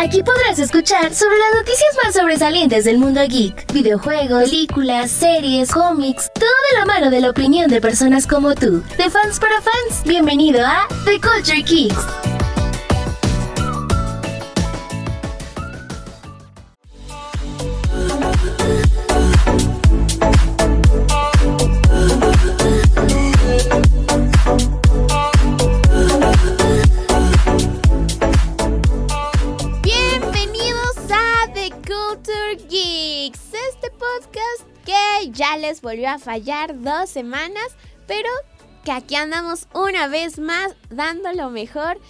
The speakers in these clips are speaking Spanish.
Aquí podrás escuchar sobre las noticias más sobresalientes del mundo geek, videojuegos, películas, series, cómics, todo de la mano de la opinión de personas como tú, de fans para fans. Bienvenido a The Culture Kicks. Volvió a fallar dos semanas, pero que aquí andamos una vez más dando lo mejor.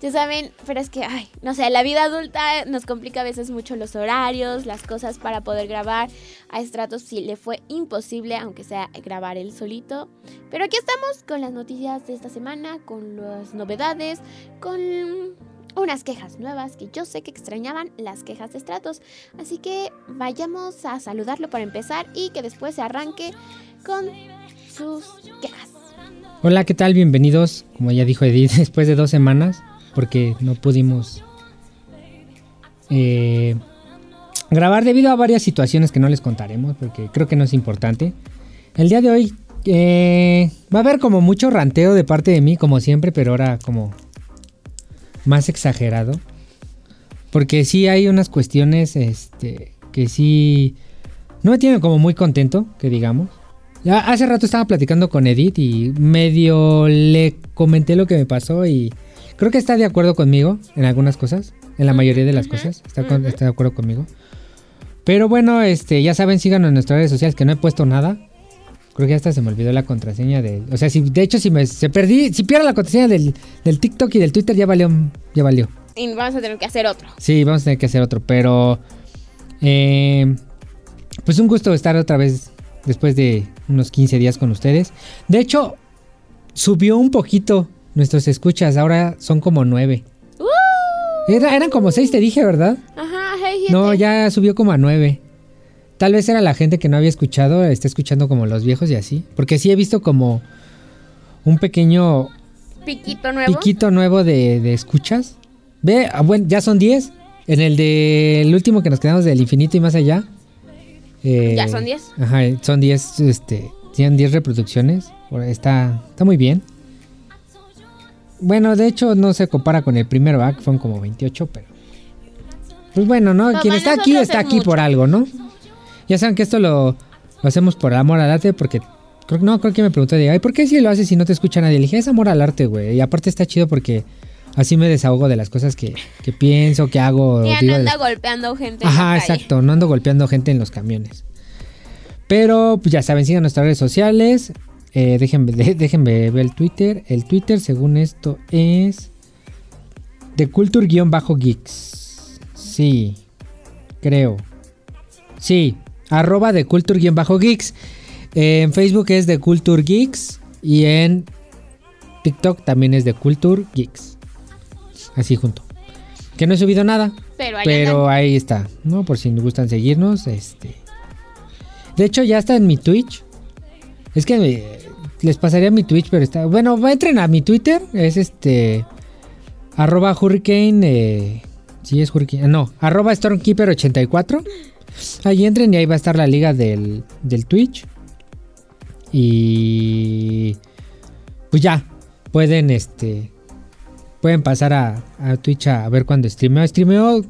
Ya saben, pero es que, ay, no sé, la vida adulta nos complica a veces mucho los horarios, las cosas para poder grabar. A Stratos sí le fue imposible, aunque sea grabar él solito. Pero aquí estamos con las noticias de esta semana, con las novedades, con unas quejas nuevas que yo sé que extrañaban las quejas de Stratos. Así que vayamos a saludarlo para empezar y que después se arranque con sus quejas. Hola, ¿qué tal? Bienvenidos, como ya dijo Edith, después de dos semanas, porque no pudimos eh, grabar debido a varias situaciones que no les contaremos, porque creo que no es importante. El día de hoy eh, va a haber como mucho ranteo de parte de mí, como siempre, pero ahora como más exagerado. Porque sí hay unas cuestiones este, que sí no me tienen como muy contento, que digamos. Ya hace rato estaba platicando con Edith y medio le comenté lo que me pasó y creo que está de acuerdo conmigo en algunas cosas, en la mayoría de las cosas, está, con- ujú. está de acuerdo conmigo. Pero bueno, este, ya saben, síganos en nuestras redes sociales que no he puesto nada. Creo que hasta se me olvidó la contraseña de, o sea, si de hecho si me se perdí, si pierdo la contraseña del, del TikTok y del Twitter ya valió, ya valió. Y vamos a tener que hacer otro. Sí, vamos a tener que hacer otro, pero eh, pues un gusto estar otra vez después de unos 15 días con ustedes. De hecho, subió un poquito nuestros escuchas, ahora son como 9. Era- eran como 6, te dije, ¿verdad? Ajá, hey, No, ya subió como a 9. Tal vez era la gente que no había escuchado, está escuchando como los viejos y así. Porque sí he visto como un pequeño Piquito nuevo. piquito nuevo de, de escuchas. Ve, ah, bueno, ya son 10. En el del último que nos quedamos del infinito y más allá. eh, Ya son 10. Ajá, son 10, este, tienen 10 reproducciones. Está, está muy bien. Bueno, de hecho no se compara con el ¿verdad? que fueron como 28, pero... Pues bueno, ¿no? Pues Quien está aquí está es aquí mucho. por algo, ¿no? Ya saben que esto lo, lo hacemos por amor al arte porque... Creo, no, creo que me preguntó de, ay, ¿por qué si lo haces si no te escucha nadie? Le dije, es amor al arte, güey. Y aparte está chido porque así me desahogo de las cosas que, que pienso, que hago. Ya digo no de las- golpeando gente. en Ajá, la calle. exacto. No ando golpeando gente en los camiones. Pero pues ya saben, sigan nuestras redes sociales. Eh, déjenme, de- déjenme ver el Twitter. El Twitter, según esto, es de Culture-Geeks. Sí, creo. Sí, arroba de Culture-Geeks. Eh, en Facebook es de Culture Geeks. Y en TikTok también es de Culture Geeks. Así junto. Que no he subido nada. Pero ahí Pero ahí está, ¿no? Por si les gustan seguirnos, este. De hecho, ya está en mi Twitch. Es que eh, les pasaría mi Twitch, pero está. Bueno, entren a mi Twitter. Es este. Arroba Hurricane. eh, sí, es Hurricane. No, arroba Stormkeeper84. Ahí entren y ahí va a estar la liga del, del Twitch. Y. Pues ya. Pueden, este. Pueden pasar a, a Twitch a ver cuando streameo. Streameo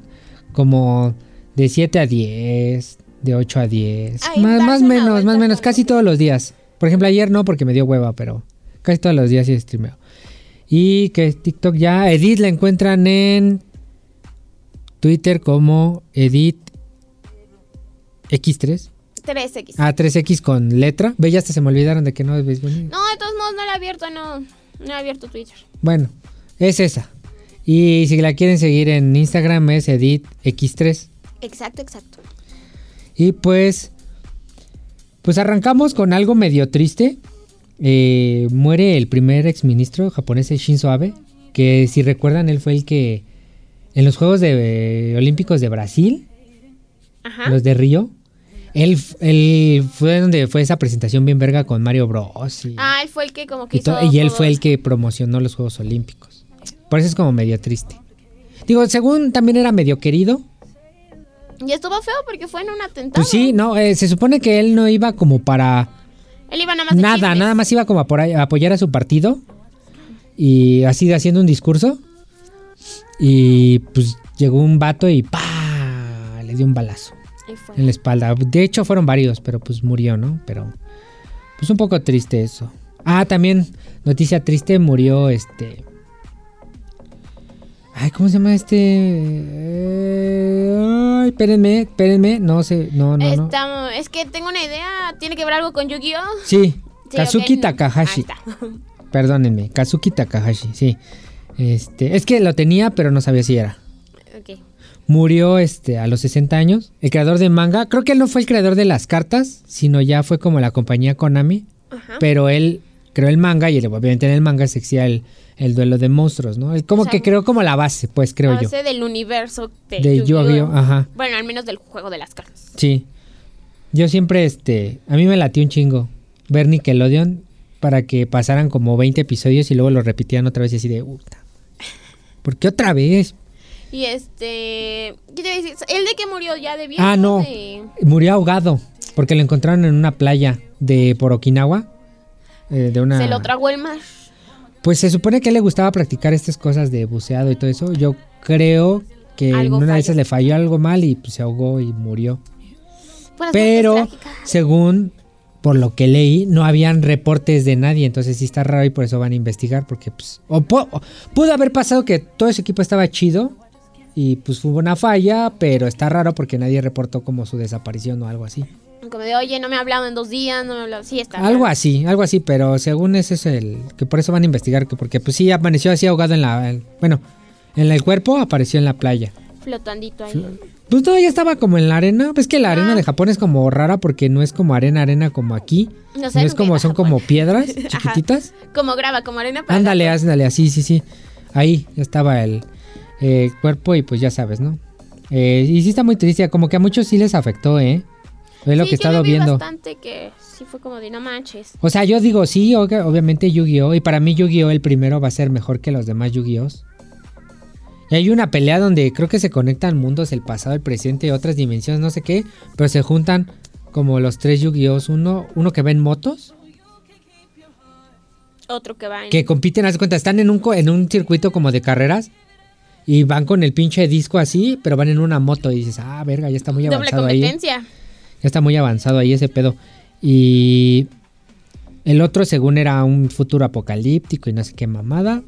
como de 7 a 10, de 8 a 10. Ay, más más menos, más menos, casi todos los días. Por ejemplo, ayer no porque me dio hueva, pero casi todos los días sí streameo. Y que TikTok ya, Edith la encuentran en Twitter como Edith X3. 3X. Ah, 3X con letra. Ve, ya hasta se me olvidaron de que no ves bonito. No, de todos modos no la he abierto, no. No he abierto Twitter. Bueno, es esa. Y si la quieren seguir en Instagram es Edith X3. Exacto, exacto. Y pues, pues arrancamos con algo medio triste. Eh, muere el primer exministro japonés Shinzo Abe, que si recuerdan él fue el que en los Juegos de, eh, Olímpicos de Brasil, Ajá. los de Río, él, él fue donde fue esa presentación bien verga con Mario Bros. Y, Ah, él fue el que como que y, hizo y él fue el que promocionó los Juegos Olímpicos. Por eso es como medio triste. Digo, según también era medio querido. Y estuvo feo porque fue en un atentado. Pues sí, no, eh, se supone que él no iba como para Él iba nada más de nada, chismes. nada más iba como a, por ahí- a apoyar a su partido y así haciendo un discurso y pues llegó un vato y pa le dio un balazo. En la espalda. De hecho fueron varios, pero pues murió, ¿no? Pero pues un poco triste eso. Ah, también noticia triste murió este Ay, ¿cómo se llama este? Eh, Ay, espérenme, espérenme, no sé, no, no, no. Es que tengo una idea. ¿Tiene que ver algo con Yu-Gi-Oh? Sí, Sí, Kazuki. Takahashi. Perdónenme, Kazuki Takahashi, sí. Este, es que lo tenía, pero no sabía si era. Ok. Murió este, a los 60 años. El creador de manga. Creo que él no fue el creador de las cartas, sino ya fue como la compañía Konami. Ajá. Pero él creó el manga y él, obviamente en el manga se existía el, el duelo de monstruos, ¿no? Como O sea, que creó como la base, pues creo La yo. base del universo de, De Yu-Gi-Oh. Yu-Gi-Oh, ajá. Bueno, al menos del juego de las cartas. Sí. Yo siempre, este, a mí me latió un chingo ver Nickelodeon para que pasaran como 20 episodios y luego lo repetían otra vez y así de, puta. ¿Por qué otra vez? Y este. ¿Qué te decir? ¿El de que murió ya de viejo? Ah, no. de- Murió ahogado porque lo encontraron en una playa de por Okinawa. eh, de una... Se lo tragó el mar. Pues se supone que a él le gustaba practicar estas cosas de buceado y todo eso. Yo creo que en una de esas le falló algo mal y pues, se ahogó y murió. Pero según por lo que leí, no habían reportes de nadie, entonces sí está raro y por eso van a investigar porque pues o o pudo haber pasado que todo ese equipo estaba chido y pues hubo una falla, pero está raro porque nadie reportó como su desaparición o algo así. Como de, oye, no me ha hablado en dos días, no me ha hablado. Sí, está. Algo así, algo así, pero según ese es el que por eso van a investigar que porque pues sí amaneció así ahogado en la en- bueno, en el cuerpo apareció en la playa. Flotandito ahí. Pues todo ya estaba como en la arena. Pues que la arena Ah. de Japón es como rara porque no es como arena, arena como aquí. No sé, No es como, son como piedras Ajá. chiquititas. Como grava, como arena para Ándale, ándale, así, sí, sí. Ahí estaba el eh, cuerpo y pues ya sabes, ¿no? Eh, y sí está muy triste, como que a muchos sí les afectó, ¿eh? Es lo Sí, que he yo estado vi viendo. bastante que sí fue como de no manches. O sea, yo digo, sí, obvia- obviamente Yu-Gi-Oh! Y para mí Yu-Gi-Oh! el primero va a ser mejor que los demás Yu-Gi-Oh! Y hay una pelea donde creo que se conectan mundos, el pasado, el presente y otras dimensiones, no sé qué. Pero se juntan como los tres Yu-Gi-Oh! Uno, uno que va en motos, Otro que va en... que compiten, haz cuenta, están en un, en un circuito como de carreras. Y van con el pinche disco así, pero van en una moto. Y dices, ah, verga, ya está muy Doble avanzado ahí. competencia. Ya está muy avanzado ahí ese pedo. Y el otro, según era un futuro apocalíptico y no sé qué mamada.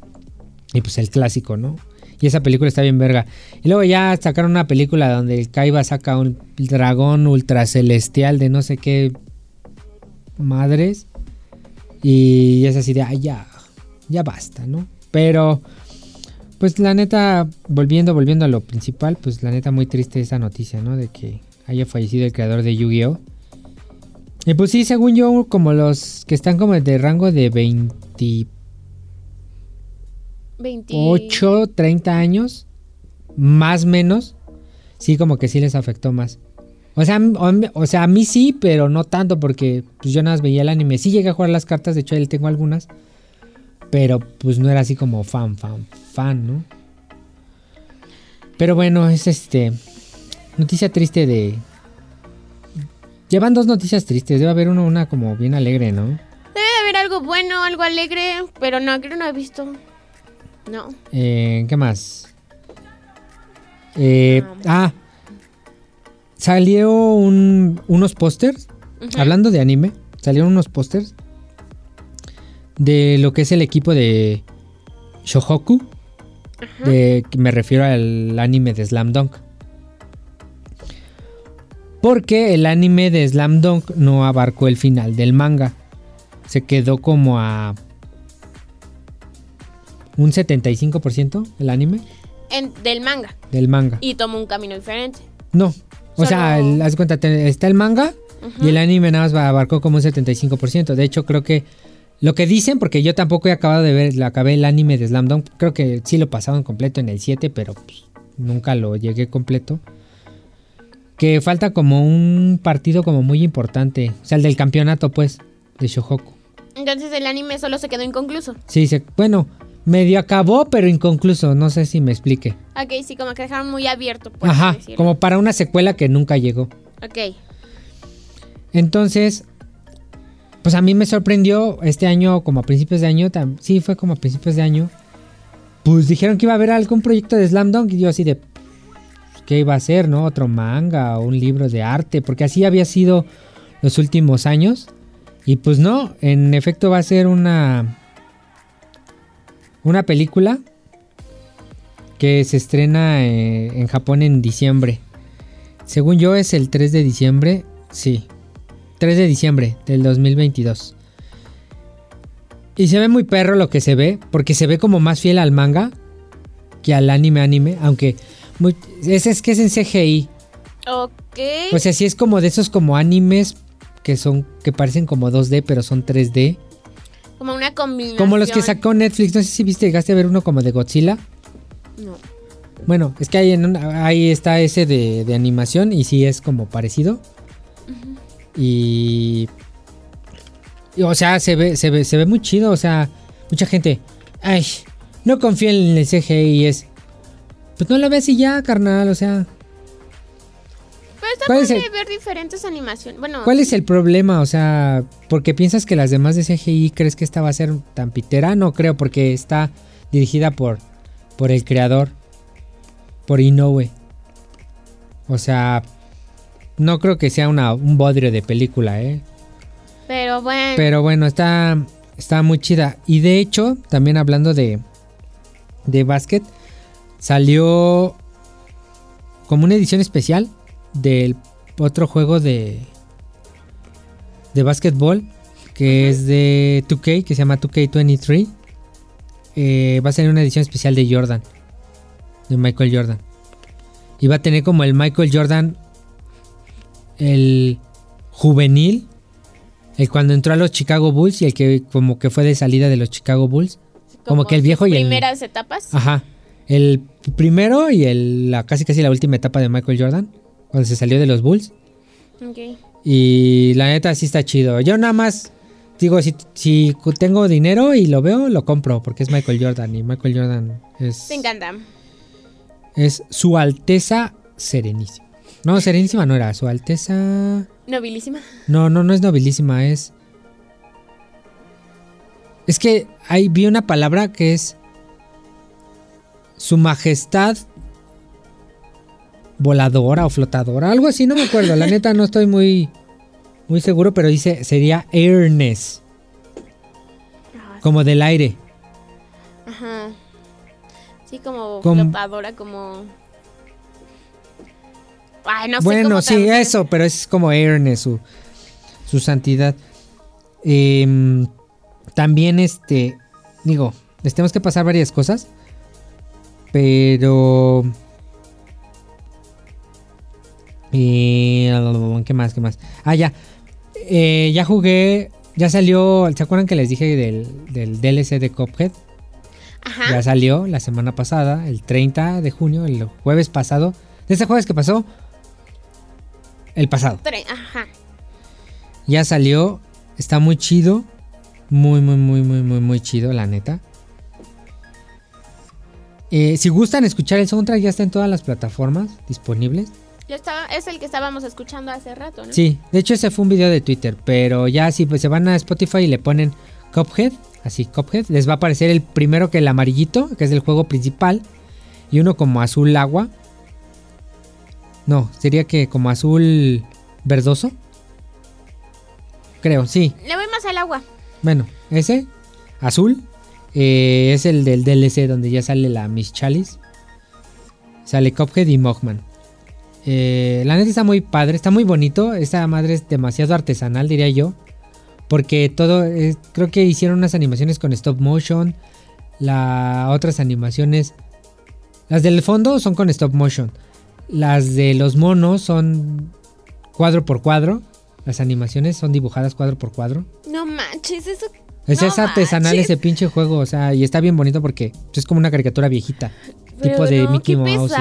Y pues el clásico, ¿no? Y esa película está bien verga. Y luego ya sacaron una película donde el Kaiba saca un dragón ultra celestial de no sé qué madres. Y es así de, ay, ya, ya basta, ¿no? Pero, pues la neta, volviendo, volviendo a lo principal, pues la neta muy triste esa noticia, ¿no? De que haya fallecido el creador de Yu-Gi-Oh! Y pues sí, según yo, como los que están como de rango de 28, 20... 30 años, más menos, sí como que sí les afectó más. O sea, o sea, a mí sí, pero no tanto porque pues, yo nada más veía el anime. Sí llegué a jugar las cartas, de hecho ahí tengo algunas, pero pues no era así como fan, fan, fan, ¿no? Pero bueno, es este noticia triste de Llevan dos noticias tristes, debe haber uno, una como bien alegre, ¿no? Debe de haber algo bueno, algo alegre, pero no, creo que no he visto. No. Eh, ¿Qué más? Eh, ah, salió un- unos pósters, hablando de anime, salieron unos pósters de lo que es el equipo de Shohoku, de, me refiero al anime de Slam Dunk. Porque el anime de Slam Dunk no abarcó el final del manga. Se quedó como a un 75% el anime En- del manga. del manga. Y tomó un camino diferente. No. O sea, el- haz cuenta, te- está el manga y el anime nada más abarcó como un 75%. De hecho, creo que lo que dicen, porque yo tampoco he acabado de ver, acabé el anime de Slam Dunk, creo que sí lo pasaron completo en el 7, pero pues, nunca lo llegué completo. Que falta como un partido como muy importante. O sea, el del campeonato, pues, de Shohoku. Entonces el anime solo se quedó inconcluso. Sí, se, bueno, medio acabó, pero inconcluso. No sé si me explique. Ok, sí, como que dejaron muy abierto. por Ajá, decirlo. como para una secuela que nunca llegó. Ok. Entonces, pues a mí me sorprendió este año, como a principios de año, sí, fue como a principios de año. Pues dijeron que iba a haber algún proyecto de Slam Dunk y yo así de, pues, ¿qué iba a ser, no? Otro manga o un libro de arte, porque así había sido los últimos años. Y pues no, en efecto va a ser una, una película que se estrena eh, en Japón en diciembre. Según yo es el 3 de diciembre, sí. 3 de diciembre del 2022. Y se ve muy perro lo que se ve, porque se ve como más fiel al manga que al anime anime, aunque muy- es, es que es en CGI. Ok. O sea, sí es como de esos como animes que son que parecen como 2D, pero son 3D. como una combinación. Como los que sacó Netflix, no sé si viste, llegaste a ver uno como de Godzilla. No. Bueno, es que ahí, en ahí está ese de, de animación y sí es como parecido. Y, y, O sea, se ve, se, ve, se ve muy chido. O sea, mucha gente. Ay, no confía en el CGI es. Pues no lo ves y ya, carnal. O sea, Pero está ¿Cuál es el- ver diferentes animaciones. Bueno, ¿cuál es el problema? O sea, porque piensas que las demás de CGI crees que esta va a ser tan pitera? No creo, porque está dirigida por, por el creador, por Inoue. O sea, no creo que sea una, un bodrio de película, ¿eh? pero bueno. Pero bueno, está, está muy chida. Y de hecho, también hablando de, de básquet, salió como una edición especial del otro juego de, de básquetbol que es de 2K, que se llama 2K23. Eh, va a salir una edición especial de Jordan, de Michael Jordan. Y va a tener como el Michael Jordan, el juvenil, el cuando entró a los Chicago Bulls y el que como que fue de salida de los Chicago Bulls. Como, que el viejo y el... primeras etapas. Ajá. El primero y el, la, casi casi la última etapa de Michael Jordan. Cuando se salió de los Bulls. Ok. Y la neta sí está chido. Yo nada más digo, si, si tengo dinero y lo veo, lo compro. Porque es Michael Jordan. Y Michael Jordan es, Me encanta. es su Alteza Serenísima. No, Serenísima no era. Su Alteza... Nobilísima. No, no, no es nobilísima, es. Es que ahí vi una palabra que es. Su majestad voladora o flotadora, algo así, no me acuerdo. La neta no estoy muy. Muy seguro, pero dice. Sería airness, como del aire. Ajá. Sí, como Como- flotadora, como. Ay, no sé bueno, cómo sí, traducir. eso, pero es como airness, su, su santidad. Em, también, este. Digo, les tenemos que pasar varias cosas. Pero. eh, ¿Qué más? ¿Qué más? Ah, ya. Eh, ya jugué. Ya salió. ¿Se acuerdan que les dije del, del DLC de Cuphead? Ajá. Ya salió la semana pasada, el 30 de junio, el jueves pasado. De ese jueves que pasó, el pasado. Ajá. Ya salió, está muy chido. Muy, muy, muy, muy, muy, muy chido, la neta. Eh, si gustan escuchar el soundtrack, ya está en todas las plataformas disponibles. Yo estaba, es el que estábamos escuchando hace rato, ¿no? Sí, de hecho ese fue un video de Twitter, pero ya si pues, se van a Spotify y le ponen Cuphead, así Cuphead, les va a aparecer el primero que el amarillito, que es del juego principal, y uno como azul agua. No, sería que como azul verdoso. Creo, sí. Le voy más al agua. Bueno, ese, azul, eh, es el del DLC donde ya sale la Miss Chalice. Sale Cuphead y Mogman. Eh, la neta está muy padre, está muy bonito. Esta madre es demasiado artesanal, diría yo. Porque todo, es- creo que hicieron unas animaciones con stop motion. Las otras animaciones, las del fondo son con stop motion. Las de los monos son cuadro por cuadro. Las animaciones son dibujadas cuadro por cuadro. No manches, eso. Es, No es artesanal manches. ese pinche juego, o sea, y está bien bonito porque es como una caricatura viejita. tipo de no, Mickey Mouse.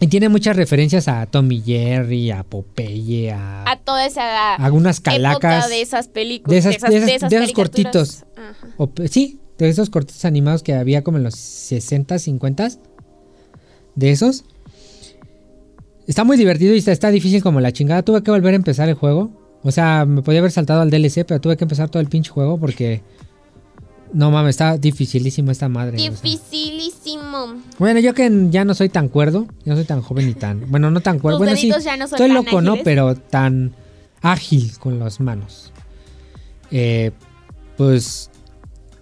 Y, y tiene muchas referencias a Tommy Jerry, a Popeye, a, A toda esa algunas calacas. de esas películas. de esas- de esas- de esos cortitos. Ajá. O, sí, de esos cortos animados que había como en los 60, 50. De esos. Está muy divertido y está, está difícil como la chingada. Tuve que volver a empezar el juego. O sea, me podía haber saltado al DLC, pero tuve que empezar todo el pinche juego porque... No mames, está dificilísimo esta madre. o sea. Dificilísimo. Bueno, yo que ya no soy tan cuerdo, ya no soy tan joven ni tan... Bueno, no tan cuerdo. Tus Bueno, sí, ya no estoy loco, ¿no? Pero tan ágil con las manos. Eh, pues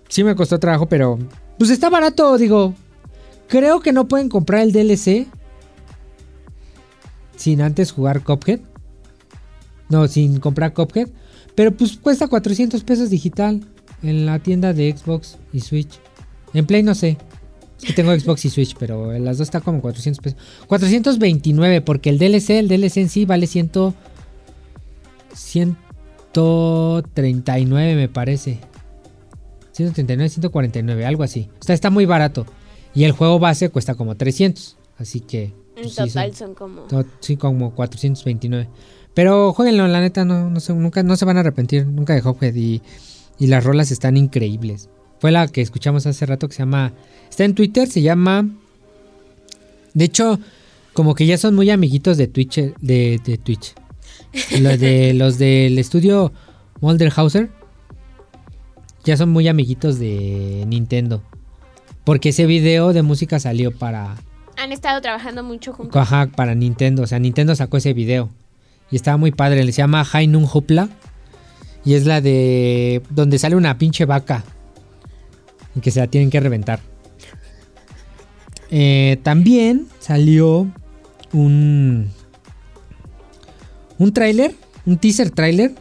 sí me costó trabajo, pero pues está barato, digo. Creo que no pueden comprar el DLC sin antes jugar Cuphead. No, sin comprar Cuphead. Pero pues cuesta 400 pesos digital en la tienda de Xbox y Switch. En Play no sé. Es que tengo Xbox y Switch, pero en las dos está como 400 pesos. 429 porque el DLC, el DLC en sí vale 100 139 me parece. 139, 149, algo así. O sea, está muy barato. Y el juego base cuesta como 300. Así que... En pues, sí, total son- son como... to- sí, como 429. Pero jueguenlo, la neta, no, no, se, nunca, no se van a arrepentir nunca de Hophead. Y, y las rolas están increíbles. Fue la que escuchamos hace rato que se llama... Está en Twitter, se llama... De hecho, como que ya son muy amiguitos de Twitch. De, de Twitch. Los, de, los del estudio Molderhauser. Ya son muy amiguitos de Nintendo. Porque ese video de música salió para... Han estado trabajando mucho juntos. Ajá, para Nintendo. O sea, Nintendo sacó ese video. Y estaba muy padre. Se llama Hainun Hupla. Y es la de. donde sale una pinche vaca. Y que se la tienen que reventar. Eh, también salió un. Un tráiler. Un teaser tráiler.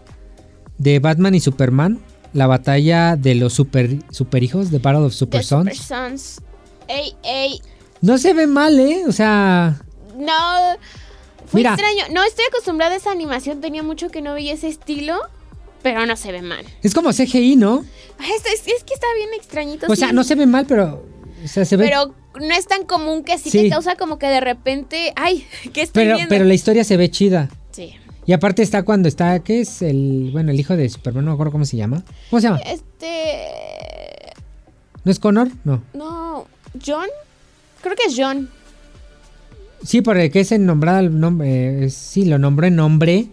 De Batman y Superman. La batalla de los super, superhijos de Battle of Super The Sons. Super Sons. Ey, ey. No se ve mal, ¿eh? O sea. No. Fue Mira. extraño. No estoy acostumbrada a esa animación. Tenía mucho que no veía ese estilo. Pero no se ve mal. Es como CGI, ¿no? Es, es- es que está bien extrañito. O sí. sea, no se ve mal, pero. O sea, se ve. Pero, Pero no es tan común que sí, Sí. te causa como que de repente. Ay, ¿qué estoy pero, viendo? la historia se ve chida. Sí. Y aparte está cuando está. ¿Qué es? El. Bueno, el hijo de Superman, no me acuerdo cómo se llama. ¿Cómo se llama? Este. ¿No es Connor? No. No. ¿John? Creo que es John. Sí, porque es el nombrado el nombre. eh, sí, lo nombró en nombre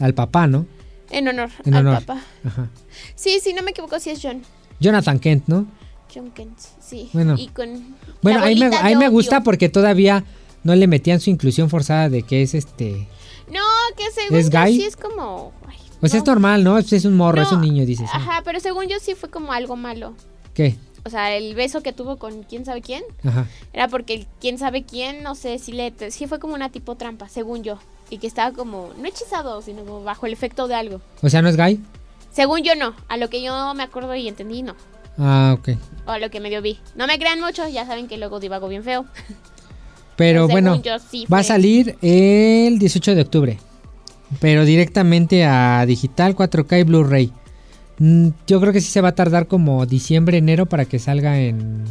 al papá, ¿no? En honor En al honor. papá. Ajá. Sí, sí, no me equivoco, sí es John. Jonathan Kent, ¿no? John Kent, sí. Bueno. Y con. Bueno, ahí me, ahí me gusta porque todavía no le metían su inclusión forzada de que es este. No, que según ¿Es yo gay? sí es como. ay, Pues no. es normal, ¿no? Es, es un morro, es un niño, dices. ¿no? Ajá, pero según yo sí fue como algo malo. ¿Qué? O sea, el beso que tuvo con quién sabe quién Ajá. era porque el quién sabe quién, no sé, si le sí fue como una tipo trampa, según yo. Y que estaba como, no hechizado, sino como bajo el efecto de algo. O sea, ¿no es gay? Según yo no, a lo que yo me acuerdo y entendí, no. Ah, ok. O a lo que medio vi. No me crean mucho, ya saben que luego divago bien feo. Pero según bueno, yo sí va a salir el 18 de octubre. Pero directamente a digital 4K y Blu-ray. Mm, Yo creo que sí se va a tardar como diciembre, enero para que salga en,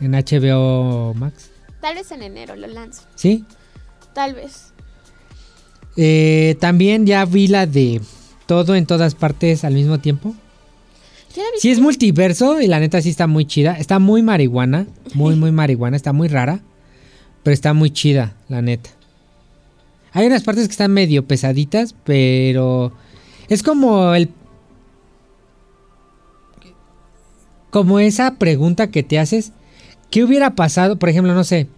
en HBO Max. Tal vez en enero lo lanzo. ¿Sí? Tal vez. Eh, también ya vi la de todo en todas partes al mismo tiempo. Sí es multiverso y la neta sí está muy chida. Está muy marihuana, muy muy marihuana, está muy rara, pero está muy chida, la neta. Hay unas partes que están medio pesaditas, pero es como el como esa pregunta que te haces, ¿qué hubiera pasado? Por ejemplo, no sé.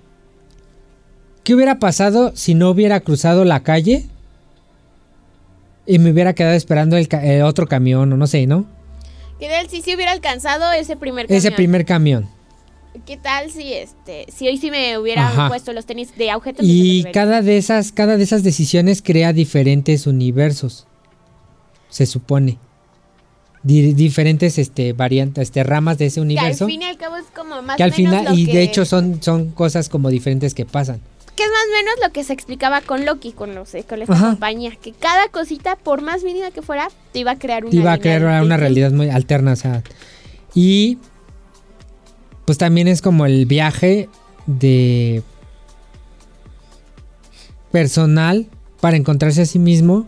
¿Qué hubiera pasado si no hubiera cruzado la calle y me hubiera quedado esperando el, eh, otro camión o no sé, ¿no? ¿Qué tal si sí hubiera alcanzado ese primer camión? Ese primer camión. ¿Qué tal si este si hoy sí me hubiera Ajá. puesto los tenis de agujeta? pues, Y cada de esas, cada de esas decisiones crea diferentes universos. Se supone. Di- diferentes este variantes, este ramas de ese Que al universo. fin y al cabo es como más Que al menos final, lo y que- de hecho son, son cosas como diferentes que pasan. Que es más o menos lo que se explicaba con Loki, con los con esta Ajá. compañía. Que cada cosita, por más mínima que fuera, te iba a crear una Te iba a crear una, una realidad muy alterna. O sea, y pues también es como el viaje de personal para encontrarse a sí mismo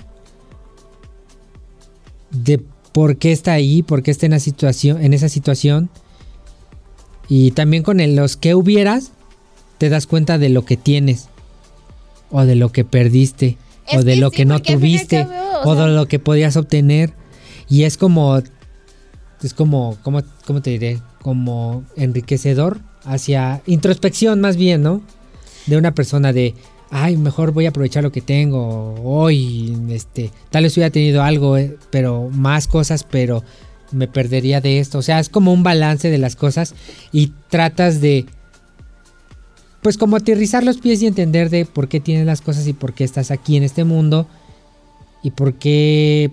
de por qué está ahí, por qué está en, situación, en esa situación. Y también con los que hubieras, te das cuenta de lo que tienes. O de lo que perdiste. o de lo que no tuviste. o, de lo que podías obtener. Y es como. Es como. ¿Cómo, cómo te diré? Como enriquecedor hacia introspección más bien, ¿no? De una persona de, ay, mejor voy a aprovechar lo que tengo hoy, este, tal vez hubiera tenido algo, eh, pero más cosas, pero me perdería de esto. O sea, es como un balance de las cosas y tratas de, pues como aterrizar los pies y entender de por qué tienes las cosas y por qué estás aquí en este mundo y por qué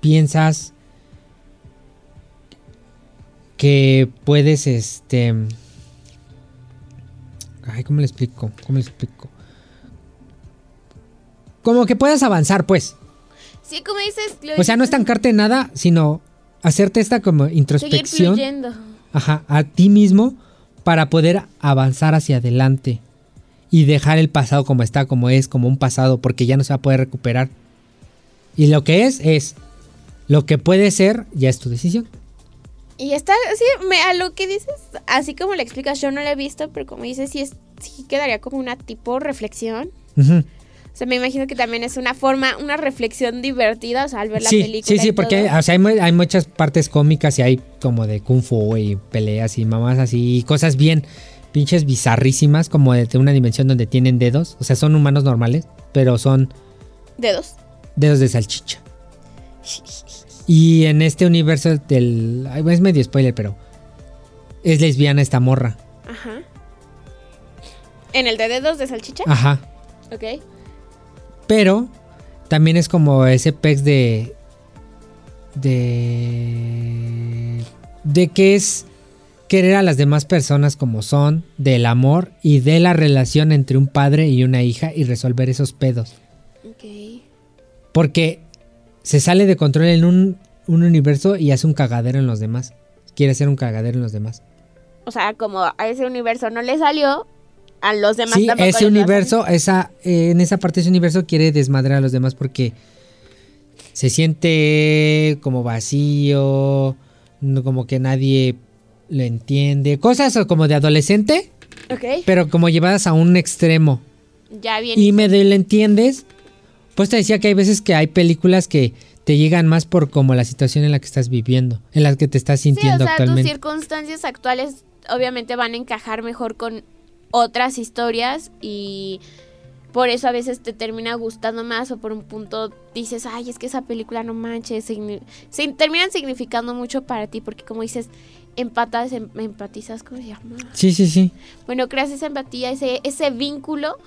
piensas que puedes, este... Ay, ¿cómo le explico? ¿Cómo le explico? Como que puedas avanzar, pues. Sí, como dices. o sea, no estancarte en nada, sino hacerte esta como introspección. Ajá, a ti mismo para poder avanzar hacia adelante y dejar el pasado como está, como es, como un pasado, porque ya no se va a poder recuperar. Y lo que es, es. Lo que puede ser, ya es tu decisión. Y está, sí, me, a lo que dices, así como le explicas, yo no la he visto, pero como dices, sí, es, sí quedaría como una tipo reflexión. O sea, me imagino que también es una forma, una reflexión divertida, o sea, al ver la película. Sí, sí, porque o sea, hay, hay, muchas partes cómicas y hay como de kung fu y peleas y mamás así, y cosas bien pinches bizarrísimas, como de, de una dimensión donde tienen dedos. O sea, son humanos normales, pero son... Dedos. Dedos de salchicha. Y en este universo del. Es medio spoiler, pero. Es lesbiana esta morra. Ajá. ¿En el de dedos de salchicha? Ajá. Ok. Pero también es como ese pex de. De. De que es querer a las demás personas como son, del amor y de la relación entre un padre y una hija y resolver esos pedos. Ok. Porque se sale de control en un, universo y hace un cagadero en los demás. Quiere hacer un cagadero en los demás. O sea, como a ese universo no le salió, a los demás sí, ese universo, esa, eh, en esa parte de ese universo quiere desmadrar a los demás porque se siente como vacío, como que nadie le entiende, cosas como de adolescente, pero como llevadas a un extremo. Ya bien. Y me le entiendes pues te decía que hay veces que hay películas que te llegan más por como la situación en la que estás viviendo, en la que te estás sintiendo sí, o sea, Tus circunstancias actuales obviamente van a encajar mejor con otras historias y por eso a veces te termina gustando más o por un punto dices, ay, es que esa película no manches, se, terminan significando mucho para ti porque como dices, empatas, em, empatizas, ¿cómo se llama? Sí, sí, sí. Bueno, creas esa empatía, ese, ese vínculo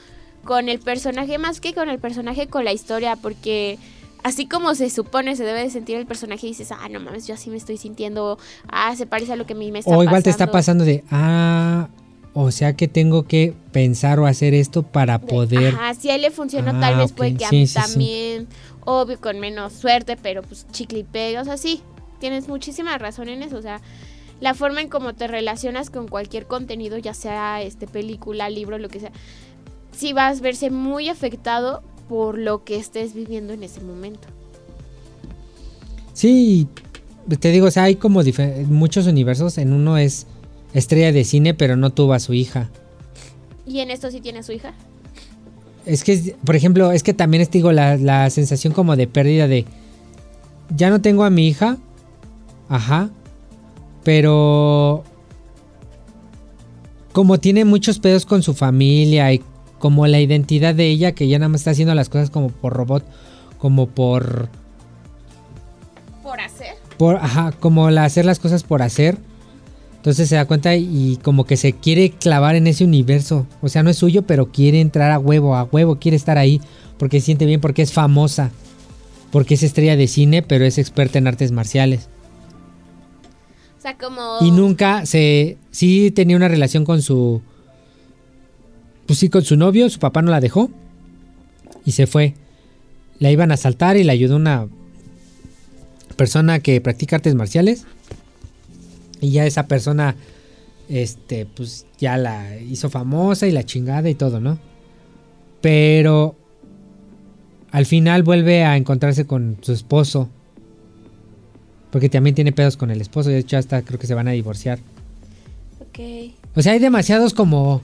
con el personaje más que con el personaje, con la historia, porque así como se supone se debe de sentir el personaje y dices, ah, no mames, yo así me estoy sintiendo, ah, se parece a lo que a mí me está pasando. O igual te está pasando de, ah, o sea que tengo que pensar o hacer esto para poder... Ah, si a él le funcionó, tal vez puede que a mí también, obvio, con menos suerte, pero pues chicle y pega, o sea, sí, tienes muchísima razón en eso, o sea la forma en cómo te relacionas con cualquier contenido, ya sea este película, libro, lo que sea, sí vas a verse muy afectado por lo que estés viviendo en ese momento. Sí, te digo, o sea, hay como muchos universos. En uno es estrella de cine, pero no tuvo a su hija. ¿Y en esto sí tiene a su hija? Es que, por ejemplo, es que también es, digo, la, la sensación como de pérdida de... Ya no tengo a mi hija. Ajá. Pero... Como tiene muchos pedos con su familia y como la identidad de ella, que ya nada más está haciendo las cosas como por robot, como por... Por hacer. Por, ajá, como la hacer las cosas por hacer. Entonces se da cuenta y como que se quiere clavar en ese universo. O sea, no es suyo, pero quiere entrar a huevo, a huevo, quiere estar ahí. Porque se siente bien, porque es famosa. Porque es estrella de cine, pero es experta en artes marciales. O sea, como... Y nunca se... Sí tenía una relación con su pues sí, con su novio, su papá no la dejó y se fue. La iban a asaltar y le ayudó una persona que practica artes marciales. Y ya esa persona, este, pues ya la hizo famosa y la chingada y todo, ¿no? Pero al final vuelve a encontrarse con su esposo. Porque también tiene pedos con el esposo. De hecho, hasta creo que se van a divorciar. Ok. O sea, hay demasiados como,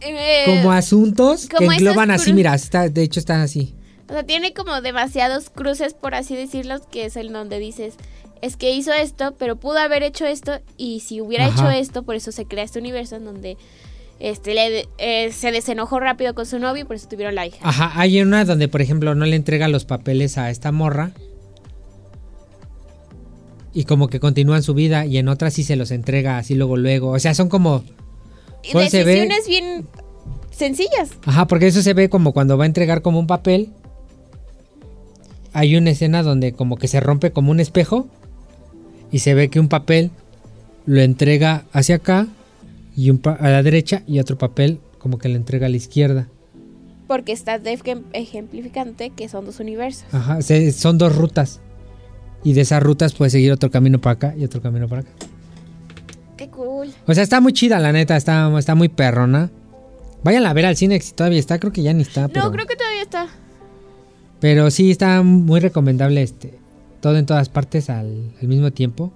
Eh, como asuntos que como engloban así. Mira, está, de hecho, están así. O sea, tiene como demasiados cruces, por así decirlo, que es el donde dices, es que hizo esto, pero pudo haber hecho esto, y si hubiera Ajá. hecho esto, por eso se crea este universo en donde este le, eh, se desenojó rápido con su novio y por eso tuvieron la hija. Ajá, hay una donde, por ejemplo, no le entrega los papeles a esta morra. Y como que continúan su vida. Y en otra sí se los entrega así luego, luego. O sea, son como. Se ve- decisiones bien sencillas. Ajá, porque eso se ve como cuando va a entregar como un papel. Hay una escena donde como que se rompe como un espejo. Y se ve que un papel lo entrega hacia acá. Y un pa- a la derecha. Y otro papel como que lo entrega a la izquierda. Porque está ejemplificante que son dos universos. Ajá, se- son dos rutas. Y de esas rutas puedes seguir otro camino para acá y otro camino para acá. Cool. O sea, está muy chida, la neta, está, está muy perrona. Vayan a ver al cine si todavía está, creo que ya ni está. Pero, No, creo que todavía está. pero sí está muy recomendable este. Todo en todas partes al, al mismo tiempo.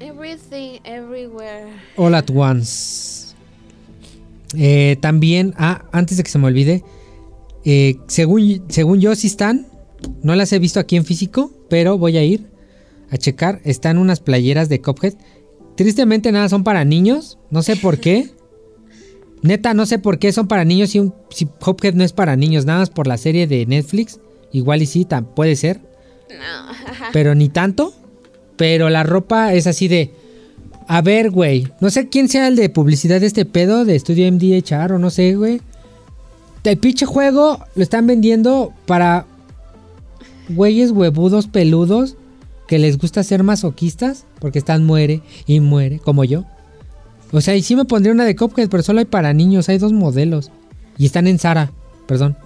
Everything, everywhere. All at once. Eh, también, ah, antes de que se me olvide, eh, según, según yo sí están, no las he visto aquí en físico, pero voy a ir a checar. Están unas playeras de Cuphead. Tristemente nada son para niños, no sé por qué. Neta, no sé por qué son para niños si, un, si Cuphead no es para niños, nada más por la serie de Netflix. Igual y sí, tan- puede ser No, pero ni tanto. Pero la ropa es así de. A ver, güey. No sé quién sea el de publicidad de este pedo de estudio MDHR o no sé, güey. El pinche juego lo están vendiendo para güeyes huevudos peludos que les gusta ser masoquistas porque están muere y muere, como yo. O sea, y sí me pondría una de Cuphead, pero solo hay para niños, hay dos modelos. Y están en Zara, perdón.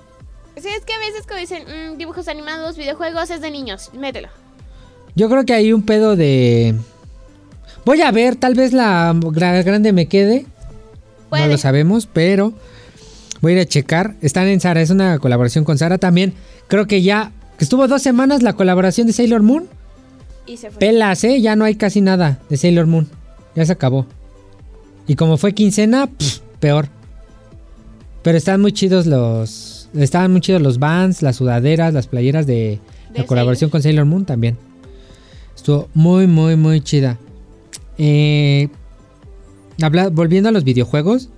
Sí, es que a veces como dicen, "Mm, dibujos animados, videojuegos, es de niños, mételo. Yo creo que hay un pedo de. Voy a ver, tal vez la gra- grande me quede. Puede. No lo sabemos, pero voy a ir a checar. Están en Sara, es una colaboración con Sara también. Creo que ya que estuvo dos semanas la colaboración de Sailor Moon. Y se fue. Pelas, ¿eh? Ya no hay casi nada de Sailor Moon. Ya se acabó. Y como fue quincena, pff, peor. Pero están muy chidos los. Estaban muy chidos los bands, las sudaderas, las playeras de, De la colaboración con Sailor Moon también. Estuvo muy, muy, muy chida. Eh, habla- volviendo a los videojuegos,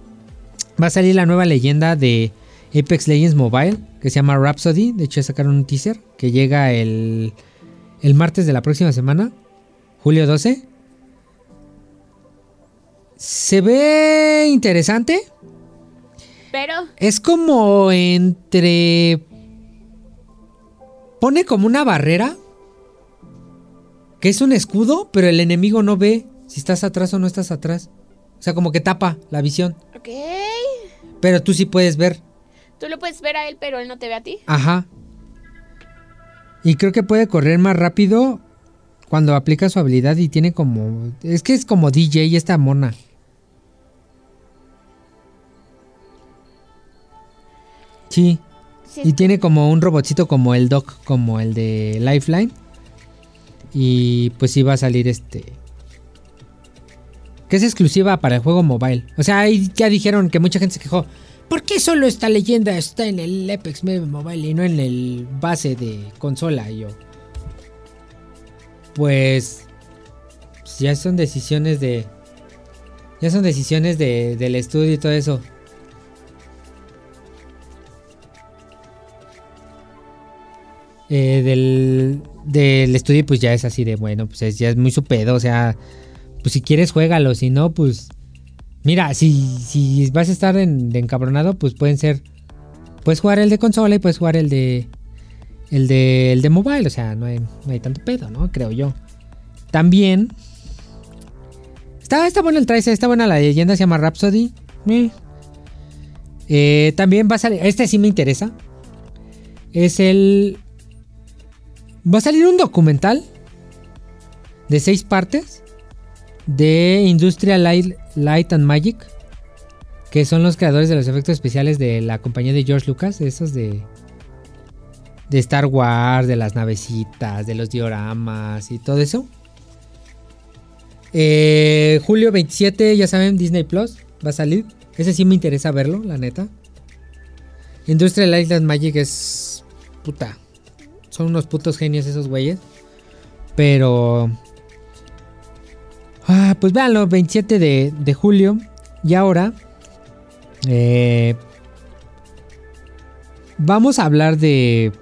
va a salir la nueva leyenda de Apex Legends Mobile, que se llama Rhapsody. De hecho, sacaron un teaser que llega el, el martes de la próxima semana, julio 12. Se ve interesante. Pero, Es como entre... Pone como una barrera. Que es un escudo, pero el enemigo no ve si estás atrás o no estás atrás. O sea, como que tapa la visión. ok. Pero tú sí puedes ver. Tú lo puedes ver a él, pero él no te ve a ti. Ajá. Y creo que puede correr más rápido cuando aplica su habilidad y tiene como... Es que es como DJ esta mona. Sí. Sí, Y tiene como un robotcito como el Doc, como el de Lifeline. Y pues sí va a salir este. Que es exclusiva para el juego mobile. O sea, ahí ya dijeron que mucha gente se quejó. ¿Por qué solo esta leyenda está en el Apex Mobile y no en el base de consola? Yo. Pues. ya son decisiones de. Ya son decisiones de, del estudio y todo eso. eh, del, del estudio, pues ya es así de bueno, pues es- ya es muy su pedo. O sea, pues si quieres, juégalo. Si no, pues. Mira, si, si vas a estar en, de encabronado, pues pueden ser. Puedes jugar el de consola y puedes jugar el de. El de, el de mobile. O sea, no hay, no hay tanto pedo, ¿no? Creo yo. También. Está, está bueno el trailer, está buena la leyenda, se llama Rhapsody. Eh. Eh, también va a salir. Este sí me interesa. Es el. Va a salir un documental de seis partes de Industrial Light, Light and Magic, que son los creadores de los efectos especiales de la compañía de George Lucas, esos de de Star Wars, de las navecitas, de los dioramas y todo eso. Eh, julio 27, ya saben, Disney Plus va a salir. Ese sí me interesa verlo, la neta. Industrial Island Magic es. Puta. Son unos putos genios esos güeyes. Pero. Ah, pues véanlo, 27 de, de julio. Y ahora. Eh, vamos a hablar de.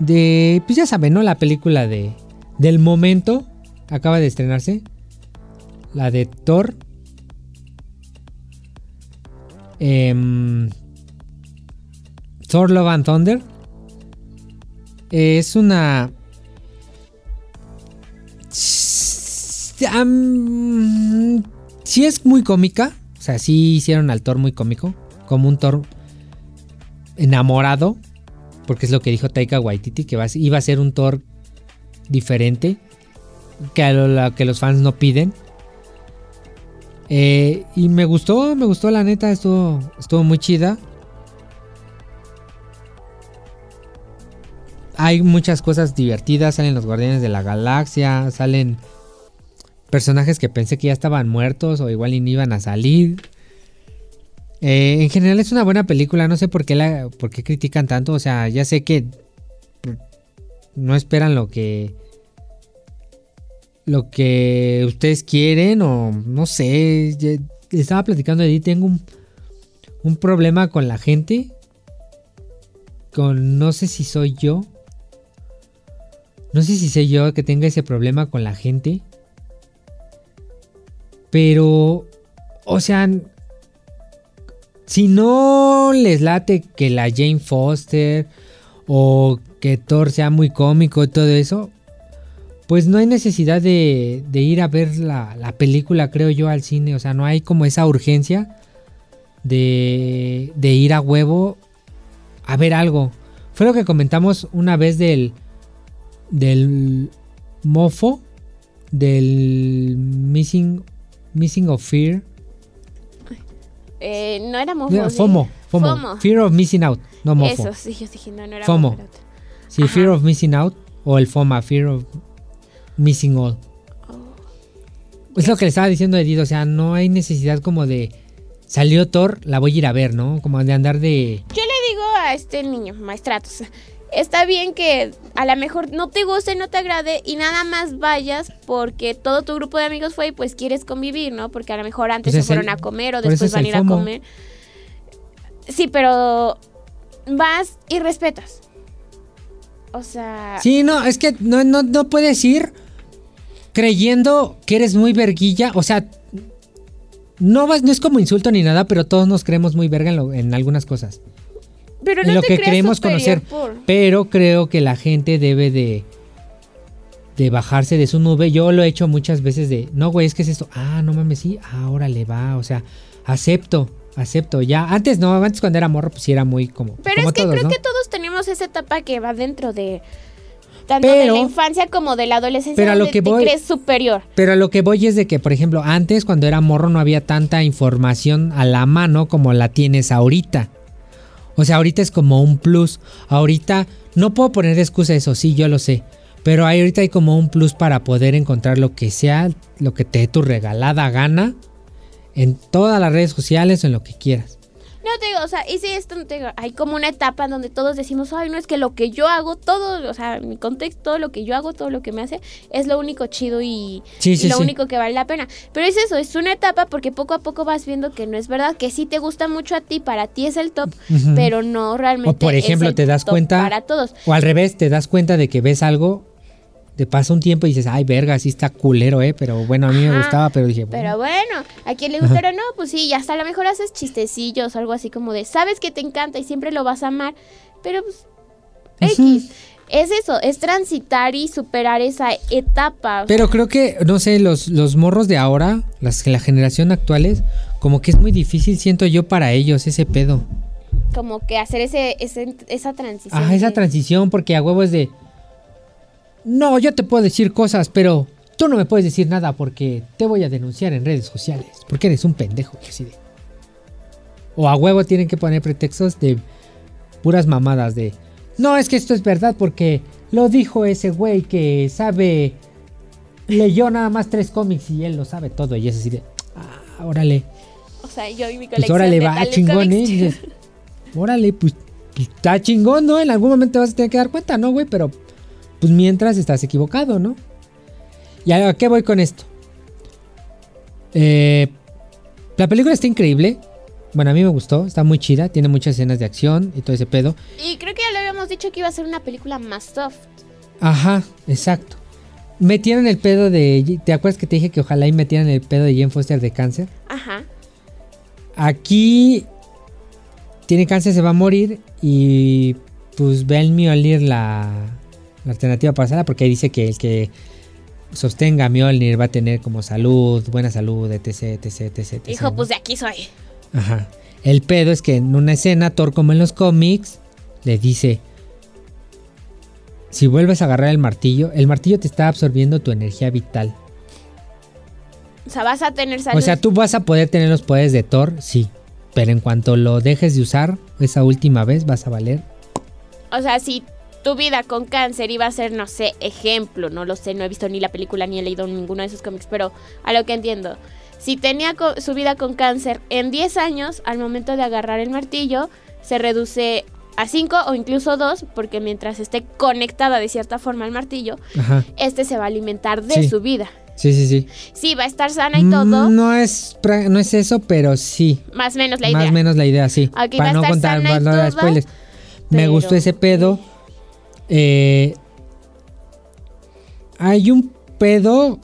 De. Pues ya saben, ¿no? La película de. Del momento. Acaba de estrenarse. La de Thor. Em, Thor Love and Thunder. Es una. Um, sí es muy cómica. O sea, sí hicieron al Thor muy cómico. Como un Thor enamorado. Porque es lo que dijo Taika Waititi. Que iba a ser un Thor diferente. Que a lo que los fans no piden. Eh, y me gustó, me gustó la neta, estuvo, estuvo muy chida. Hay muchas cosas divertidas, salen los Guardianes de la Galaxia, salen personajes que pensé que ya estaban muertos o igual ni iban a salir. Eh, en general es una buena película, no sé por qué, la, por qué critican tanto, o sea, ya sé que no esperan lo que lo que ustedes quieren o no sé. Estaba platicando de tengo un, un problema con la gente. Con no sé si soy yo. No sé si soy yo que tenga ese problema con la gente. Pero, o sea, si no les late que la Jane Foster o que Thor sea muy cómico y todo eso, pues no hay necesidad de, ir a ver la, película, creo yo, al cine. O sea, no hay como esa urgencia de, de ir a huevo a ver algo. Fue lo que comentamos una vez del, del mofo, del Missing, missing of Fear. Eh, no era mofo. FOMO, FOMO, Fear of Missing Out, no mofo. Eso, sí, yo dije, no, no era FOMO. Sí, Fear of Missing Out o el FOMA, Fear of Missing All. Oh. Es lo que le estaba diciendo Edith, o sea, no hay necesidad como de salió Thor, la voy a ir a ver, ¿no? Como de andar de... Yo le digo a este niño, maestratos, está bien que a lo mejor no te guste, no te agrade y nada más vayas porque todo tu grupo de amigos fue y pues quieres convivir, ¿no? Porque a lo mejor antes pues se fueron a comer o después van a ir a comer. Sí, pero vas y respetas. O sea... Sí, no, es que no, no, no puedes ir creyendo que eres muy verguilla. O sea, no, vas, no es como insulto ni nada, pero todos nos creemos muy verga en, algunas cosas. Pero no en lo que creemos conocer. Pero creo que la gente debe de, de bajarse de su nube. Yo lo he hecho muchas veces de, no, güey, es que es esto. Ah, no mames, sí, ahora le va. O sea, acepto, acepto. Ya, antes no, antes cuando era morro, pues sí era muy como. Pero es que creo que todos tenemos esa etapa que va dentro de tanto de la infancia como de la adolescencia pero a lo que te voy, crees superior. Pero a lo que voy es de que, por ejemplo, antes cuando era morro no había tanta información a la mano como la tienes ahorita. O sea, ahorita es como un plus. Ahorita no puedo poner excusa eso, sí, yo lo sé. Pero ahorita hay como un plus para poder encontrar lo que sea, lo que te dé tu regalada gana en todas las redes sociales o en lo que quieras. No te digo, o sea, y si esto no te digo, hay como una etapa donde todos decimos, ay, no es que lo que yo hago, todo, o sea, mi contexto, todo lo que yo hago, todo lo que me hace, es lo único chido y, lo único que vale la pena. Pero es eso, es una etapa porque poco a poco vas viendo que no es verdad, que sí te gusta mucho a ti, para ti es el top, pero no realmente. O por ejemplo, te das cuenta. Para todos. O al revés, te das cuenta de que ves algo te pasa un tiempo y dices, ay, verga, sí está culero, ¿eh? Pero bueno, a mí me gustaba, pero dije, bueno. Pero bueno, a quien le gustara, no, pues sí, hasta a lo mejor haces chistecillos algo así como de, sabes que te encanta y siempre lo vas a amar, pero pues, X. Es eso, es transitar y superar esa etapa. Pero creo que, no sé, los, los morros de ahora, las, la generación actuales, como que es muy difícil, siento yo, para ellos ese pedo. Como que hacer ese, esa transición. Ah, esa transición, porque a huevo es de no, yo te puedo decir cosas, pero tú no me puedes decir nada porque te voy a denunciar en redes sociales. Porque eres un pendejo, así O a huevo tienen que poner pretextos de puras mamadas de, no, es que esto es verdad porque lo dijo ese güey que sabe, leyó nada más tres cómics y él lo sabe todo y es así de, ah, órale. O sea, yo y mi Pues colección órale, de va chingón, ¿eh? cómics. Dices, órale, pues, pues, está chingón, ¿no? En algún momento te vas a tener que dar cuenta, ¿no, güey? Pero, pues mientras estás equivocado, ¿no? ¿Y a qué voy con esto? Eh, la película está increíble. Bueno, a mí me gustó, está muy chida, tiene muchas escenas de acción y todo ese pedo. Y creo que ya le habíamos dicho que iba a ser una película más soft. Ajá, exacto. Metieron el pedo de. ¿Te acuerdas que te dije que ojalá y metieran el pedo de Jane Foster de cáncer? Ajá. Aquí tiene cáncer, se va a morir y pues ve al Mjolnir la, la alternativa pasada porque ahí dice que el que sostenga a Mjolnir va a tener como salud, buena salud, etc, etc, etc. ¿no? pues de aquí soy. Ajá. El pedo es que en una escena, Thor como en los cómics, le dice, si vuelves a agarrar el martillo, el martillo te está absorbiendo tu energía vital. O sea, vas a tener salud. O sea, tú vas a poder tener los poderes de Thor, sí. Pero en cuanto lo dejes de usar, esa última vez vas a valer. O sea, si tu vida con cáncer iba a ser, no sé, ejemplo, no lo sé, no he visto ni la película ni he leído ninguno de esos cómics, pero a lo que entiendo, si tenía su vida con cáncer en 10 años, al momento de agarrar el martillo, se reduce a 5 o incluso 2, porque mientras esté conectada de cierta forma al martillo, Ajá. este se va a alimentar de Sí. su vida. Sí, sí, sí. Sí, va a estar sana y todo, Mm, No es, no es eso, pero sí. más o menos la más idea. o menos la idea, sí. Aquí para no contar, toda, spoilers. Me pero- gustó ese pedo. Eh, hay un pedo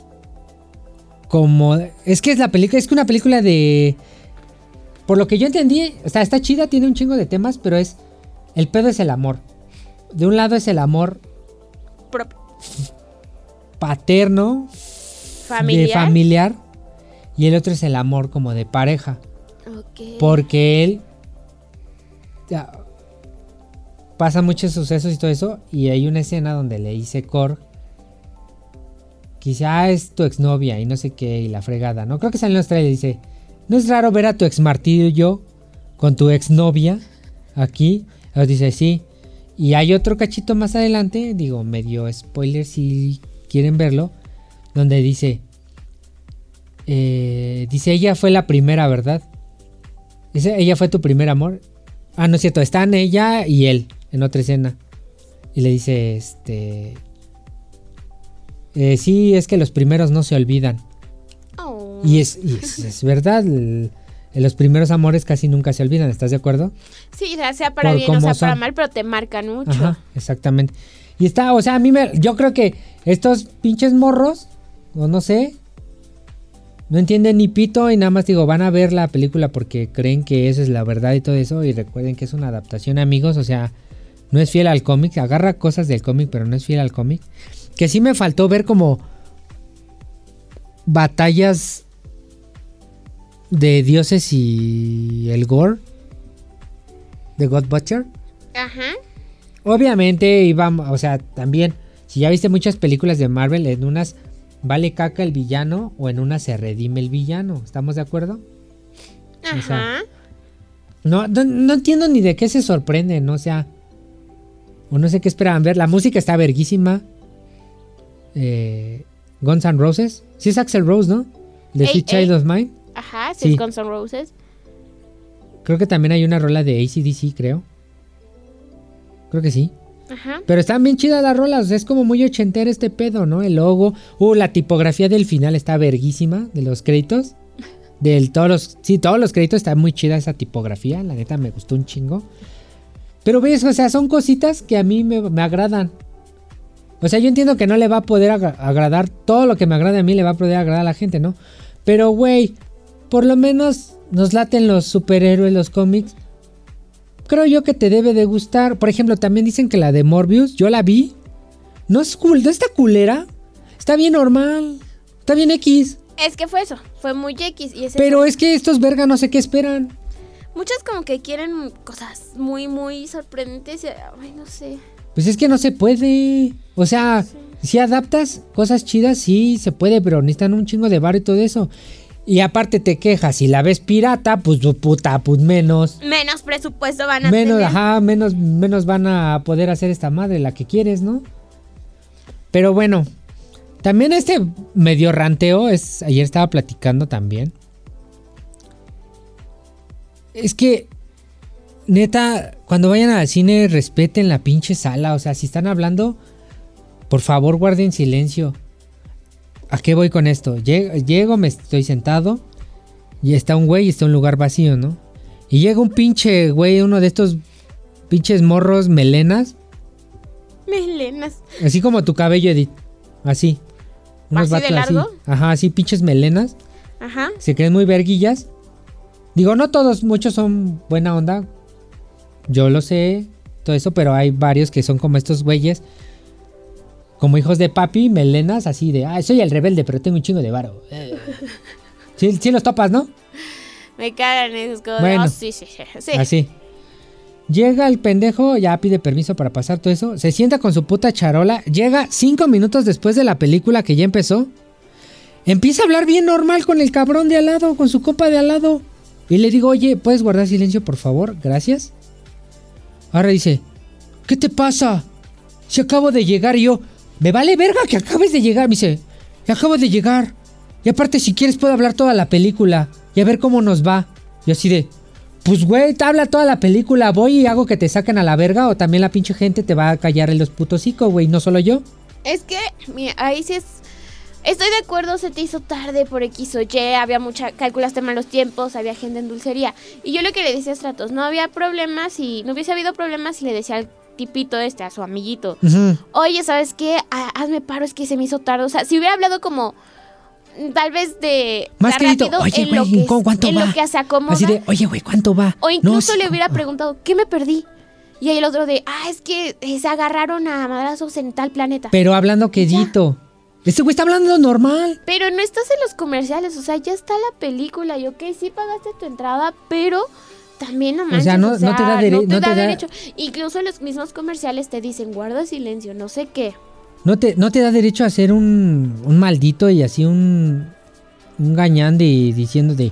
como... Es que es la película, es que una película de... Por lo que yo entendí, o sea, está chida, tiene un chingo de temas, pero es... El pedo es el amor. De un lado es el amor paterno, familiar. de familiar, y el otro es el amor como de pareja. Porque él pasa muchos sucesos y todo eso. Y hay una escena donde le dice Cor dice, ah, es tu exnovia y no sé qué, y la fregada, ¿no? Creo que sale en los trailers dice, ¿no es raro ver a tu ex martillo con tu exnovia aquí? Entonces dice, sí. Y hay otro cachito más adelante, digo, medio spoiler si quieren verlo, donde dice, eh, dice, ella fue la primera, ¿verdad? Dice, ella fue tu primer amor. Ah, no es cierto, están ella y él en otra escena. Y le dice, este... eh, sí, es que los primeros no se olvidan. Oh. Y es, y es, es verdad, el- los primeros amores casi nunca se olvidan, ¿estás de acuerdo? Sí, o sea, sea para Por bien o sea para mal, pero te marcan mucho. Ajá, exactamente. Y está, o sea, a mí me. Yo creo que estos pinches morros, o no sé, no entienden ni pito y nada más digo, van a ver la película porque creen que eso es la verdad y todo eso. Y recuerden que es una adaptación, amigos, o sea, no es fiel al cómic, agarra cosas del cómic, pero no es fiel al cómic. Que sí me faltó ver como batallas de dioses y el gore de God Butcher. Ajá. Obviamente íbamos, o sea, también, si ya viste muchas películas de Marvel, en unas vale caca el villano o en unas se redime el villano. ¿Estamos de acuerdo? O sea, Ajá. No, no, no entiendo ni de qué se sorprenden, o sea, o no sé qué esperaban ver. La música está verguísima. Eh, Guns N' Roses. Sí es Axel Rose, ¿no? De Sweet Child of Mine. Ajá, sí, Sí. es Guns N' Roses. Creo que también hay una rola de ACDC, creo. Creo que sí. Ajá. Pero están bien chidas las rolas, es como muy ochentero este pedo, ¿no? El logo, uh, la tipografía del final está verguísima, de los créditos. Del todos los, sí, todos los créditos está muy chida esa tipografía, la neta me gustó un chingo. Pero ves, o sea, son cositas que a mí me, me agradan. O sea, yo entiendo que no le va a poder agra- agradar todo lo que me agrada a mí, le va a poder agradar a la gente, ¿no? Pero, güey, por lo menos nos laten los superhéroes, los cómics. Creo yo que te debe de gustar. Por ejemplo, también dicen que la de Morbius, yo la vi. No es cool, no está culera. Está bien normal. Está bien X. Es que fue eso, fue muy X y. Pero es que estos verga no sé qué esperan. Muchos como que quieren cosas muy, muy sorprendentes. y, Ay, no sé. Pues es que no se puede. O sea, si adaptas cosas chidas, sí se puede, pero necesitan un chingo de bar y todo eso. Y aparte te quejas, si la ves pirata, pues puta, pues menos. Menos presupuesto van a menos, tener. Ajá, menos, menos van a poder hacer esta madre, la que quieres, ¿no? Pero bueno, también este medio ranteo, es, ayer estaba platicando también. Es que, neta, cuando vayan al cine respeten la pinche sala. O sea, si están hablando, por favor guarden silencio. ¿A qué voy con esto? Llego, me estoy sentado y está un güey y está un lugar vacío, ¿no? Y llega un pinche güey, uno de estos pinches morros melenas. Melenas. Así como tu cabello, Edith. Así. Unos ¿Así de largo? Ajá, así pinches melenas. Ajá. Se creen muy verguillas. Digo, no todos, muchos son buena onda. Yo lo sé, todo eso, pero hay varios que son como estos güeyes como hijos de papi, melenas, así de, ah, soy el rebelde, pero tengo un chingo de varo. sí, sí los topas, ¿no? Me cagan esos cosas. Bueno, oh, sí, sí, sí. Así. Llega el pendejo, ya pide permiso para pasar todo eso. Se sienta con su puta charola. Llega cinco minutos después de la película que ya empezó. Empieza a hablar bien normal con el cabrón de al lado, con su copa de al lado. Y le digo, oye, ¿puedes guardar silencio, por favor? Gracias. Ahora dice, ¿qué te pasa? Si acabo de llegar y yo, me vale verga que acabes de llegar. Me dice, acabo de llegar. Y aparte, si quieres, puedo hablar toda la película. Y a ver cómo nos va. Y así de, pues güey, te habla toda la película. Voy y hago que te saquen a la verga. O también la pinche gente te va a callar en los putos güey. No solo yo. Es que, mira, ahí sí es. Estoy de acuerdo, se te hizo tarde por X o Y, había mucha, calculaste malos tiempos, había gente en dulcería. Y yo lo que le decía a Stratos, no había problemas y no hubiese habido problemas si le decía al tipito este, a su amiguito. Oye, ¿sabes qué? hazme paro, es que se me hizo tarde. O sea, si hubiera hablado como mm, tal vez de más rápido oye, en, lo que, ¿cuánto va? lo que se acomoda. Así de, oye, güey, ¿cuánto va? O incluso le hubiera preguntado, ¿qué me perdí? Y ahí el otro de, ah, es que eh, se agarraron a madrazos en tal planeta. Pero hablando quedito. Este güey está hablando normal. Pero no estás en los comerciales, o sea, ya está la película. Y ok, sí pagaste tu entrada, pero también no manches, o sea, no, te da, no te da derecho. Incluso los mismos comerciales te dicen, guarda silencio, no sé qué. No te, no te da derecho a ser un, un maldito y así un, un gañán de, diciendo de,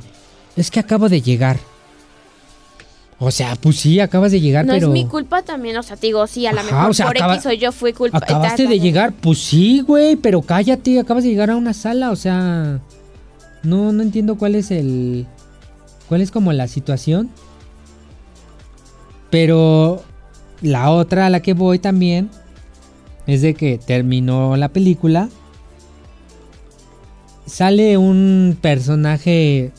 es que acabo de llegar. O sea, pues sí, acabas de llegar, pero... No es mi culpa también, o sea, te digo, sí, a lo mejor por X o yo fui culpa... Acabaste de llegar, pues sí, güey, pero cállate, acabas de llegar a una sala, o sea... No, no entiendo cuál es el... ¿Cuál es como la situación? Pero la otra a la que voy también es de que terminó la película. Sale un personaje.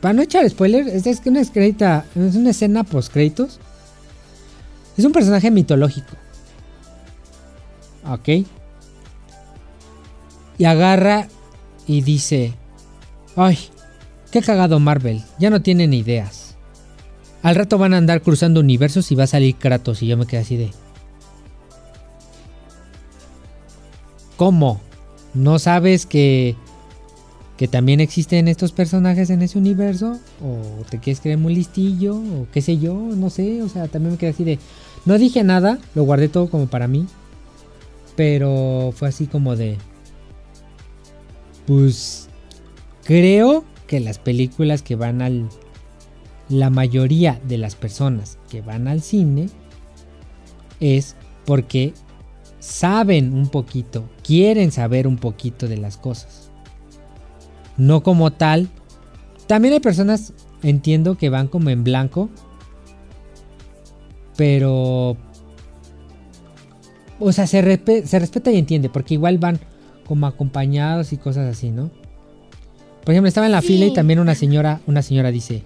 Para no echar spoiler, es, una, es una escena post créditos. Es un personaje mitológico. Ok. Y agarra y dice: Ay, qué cagado Marvel, ya no tienen ideas. Al rato van a andar cruzando universos y va a salir Kratos y yo me quedé así de... ¿Cómo? ¿No sabes que, que también existen estos personajes en ese universo? ¿O te quieres creer muy listillo? ¿O qué sé yo? No sé, o sea, también me quedé así de... No dije nada, lo guardé todo como para mí. Pero fue así como de... Pues... Creo que las películas que van al la mayoría de las personas que van al cine es porque saben un poquito, quieren saber un poquito de las cosas. No como tal. También hay personas, entiendo, que van como en blanco. Pero... O sea, se, respeta y entiende, porque igual van como acompañados y cosas así, ¿no? Por ejemplo, estaba en la fila y también una señora, una señora dice,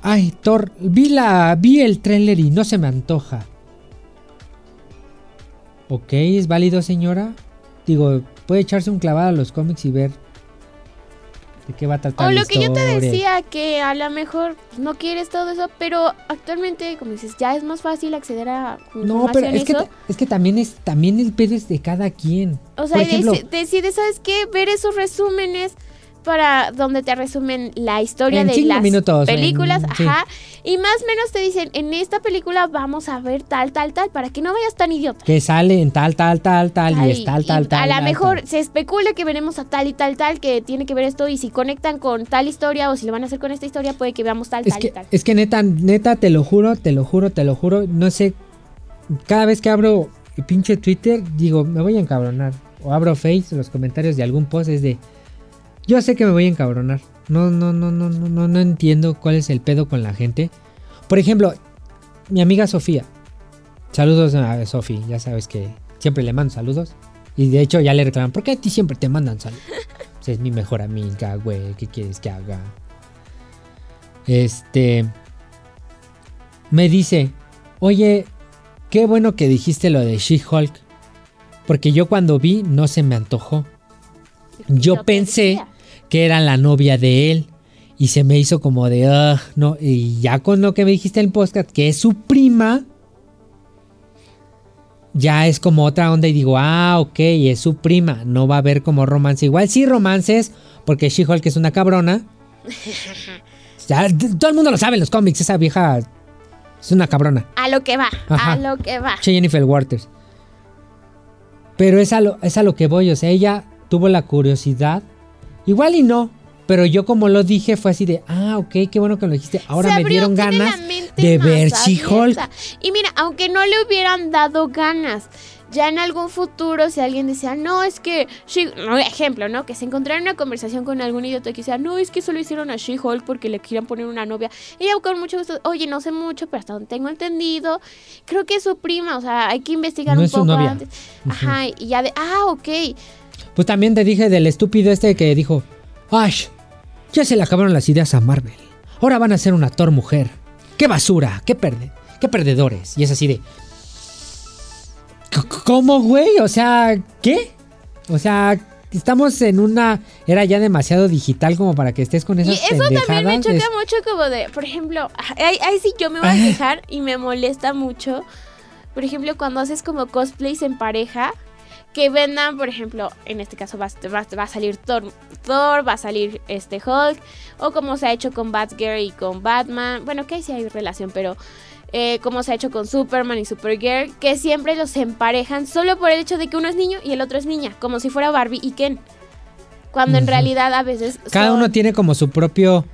Ay, Thor, vi, la, vi el trailer y no se me antoja. Ok, es válido, señora. Digo, puede echarse un clavado a los cómics y ver de qué va a tratar. O lo que yo te decía, que a lo mejor no quieres todo eso, pero actualmente, como dices, ya es más fácil acceder a. No, pero es que, es que también es también el pedo es de cada quien. O sea, decides, ¿sabes qué? Ver esos resúmenes para donde te resumen la historia En de las minutos, películas, en- sí. ajá, y más o menos te dicen, en esta película vamos a ver tal, tal, tal, para que no vayas tan idiota. Que sale en tal, tal, tal, tal, y es tal, tal, tal. A lo mejor tal. se especula que veremos a tal y tal, tal, que tiene que ver esto, y si conectan con tal historia o si lo van a hacer con esta historia, puede que veamos tal, Es tal que, y tal. es que neta, neta, te lo juro, te lo juro, te lo juro. No sé, cada vez que abro el pinche Twitter, digo, me voy a encabronar. O abro Face, los comentarios de algún post es de, yo sé que me voy a encabronar. No, no, no, no, no, no, no entiendo cuál es el pedo con la gente. Por ejemplo, mi amiga Sofía. Saludos a Sofía, ya sabes que siempre le mando saludos. Y de hecho ya le reclaman, ¿por qué a ti siempre te mandan saludos? Pues es mi mejor amiga, güey, ¿qué quieres que haga? Este. Me dice, oye, qué bueno que dijiste lo de She-Hulk. Porque yo cuando vi no se me antojó. Yo pensé. Que era la novia de él. Y se me hizo como de, "Ah, no. Y ya con lo que me dijiste en el podcast, que es su prima, ya es como otra onda. Y digo, ah, ok, es su prima. No va a haber como romance. Igual sí romances, porque She-Hulk es una cabrona. Ya, todo el mundo lo sabe en los cómics. Esa vieja es una cabrona. A lo que va, Ajá. a lo que va. Che Jennifer Waters. Pero es a, lo, es a lo que voy. O sea, ella tuvo la curiosidad. Igual y no. Pero yo como lo dije fue así de, ah, ok, qué bueno que lo dijiste. Ahora me dieron ganas de ver She-Hulk. Y mira, aunque no le hubieran dado ganas, ya en algún futuro, si alguien decía, no, es que, She no, ejemplo, ¿no? Que se encontrara en una conversación con algún idiota que decía, no, es que solo hicieron a She-Hulk porque le querían poner una novia. Ella con mucho gusto, oye, no sé mucho, pero hasta donde tengo entendido, creo que es su prima, o sea, hay que investigar No un poco antes. Ajá, y ya de, ah, ok. Pues también te dije del estúpido este que dijo, Ash, ya se le acabaron las ideas a Marvel. Ahora van a ser una Thor mujer. ¡Qué basura! ¡Qué, perde qué perdedores! Y es así de... "C- ¿Cómo, güey? O sea, ¿qué? O sea, estamos en una era ya demasiado digital como para que estés con Y esas eso también me choca mucho como de, por ejemplo, ahí, ahí sí yo me voy a quejar y me molesta mucho. Por ejemplo, cuando haces como cosplays en pareja, que vendan, por ejemplo, en este caso va, va- va a salir Thor, Thor, va a salir este Hulk, o como se ha hecho con Batgirl y con Batman. Bueno, que ahí sí hay relación, pero eh, como se ha hecho con Superman y Supergirl, que siempre los emparejan solo por el hecho de que uno es niño y el otro es niña, como si fuera Barbie y Ken. Cuando en realidad a veces Cada son- uno tiene como su propio...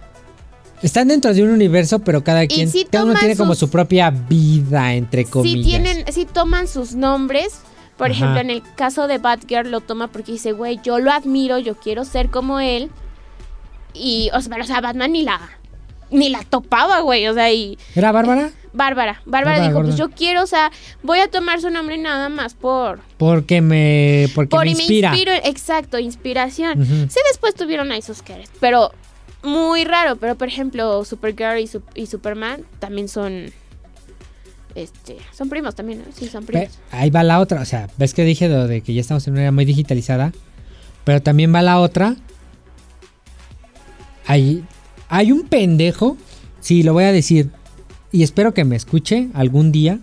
Están dentro de un universo, pero cada quien... sí cada uno tiene como su propia vida, entre comillas. si tienen, si toman sus nombres. Por Ajá. ejemplo, en el caso de Batgirl lo toma porque dice, güey, yo lo admiro, yo quiero ser como él. Y, o sea, o sea, Batman ni la, ni la topaba, güey. O sea, y ¿Era Bárbara? Bárbara, Bárbara Bárbara dijo, pues yo quiero, o sea, voy a tomar su nombre nada más por... Porque me, porque por me y me inspira. inspiro, exacto, inspiración. Sí, después tuvieron ahí sus queres, pero muy raro. Pero, por ejemplo, Supergirl y, y Superman también son... Este, son primos también, ¿no? Sí, son primos. ahí va la otra, o sea, ves que dije de que ya estamos en una era muy digitalizada, pero también va la otra. Hay, hay un pendejo, sí, lo voy a decir, y espero que me escuche algún día.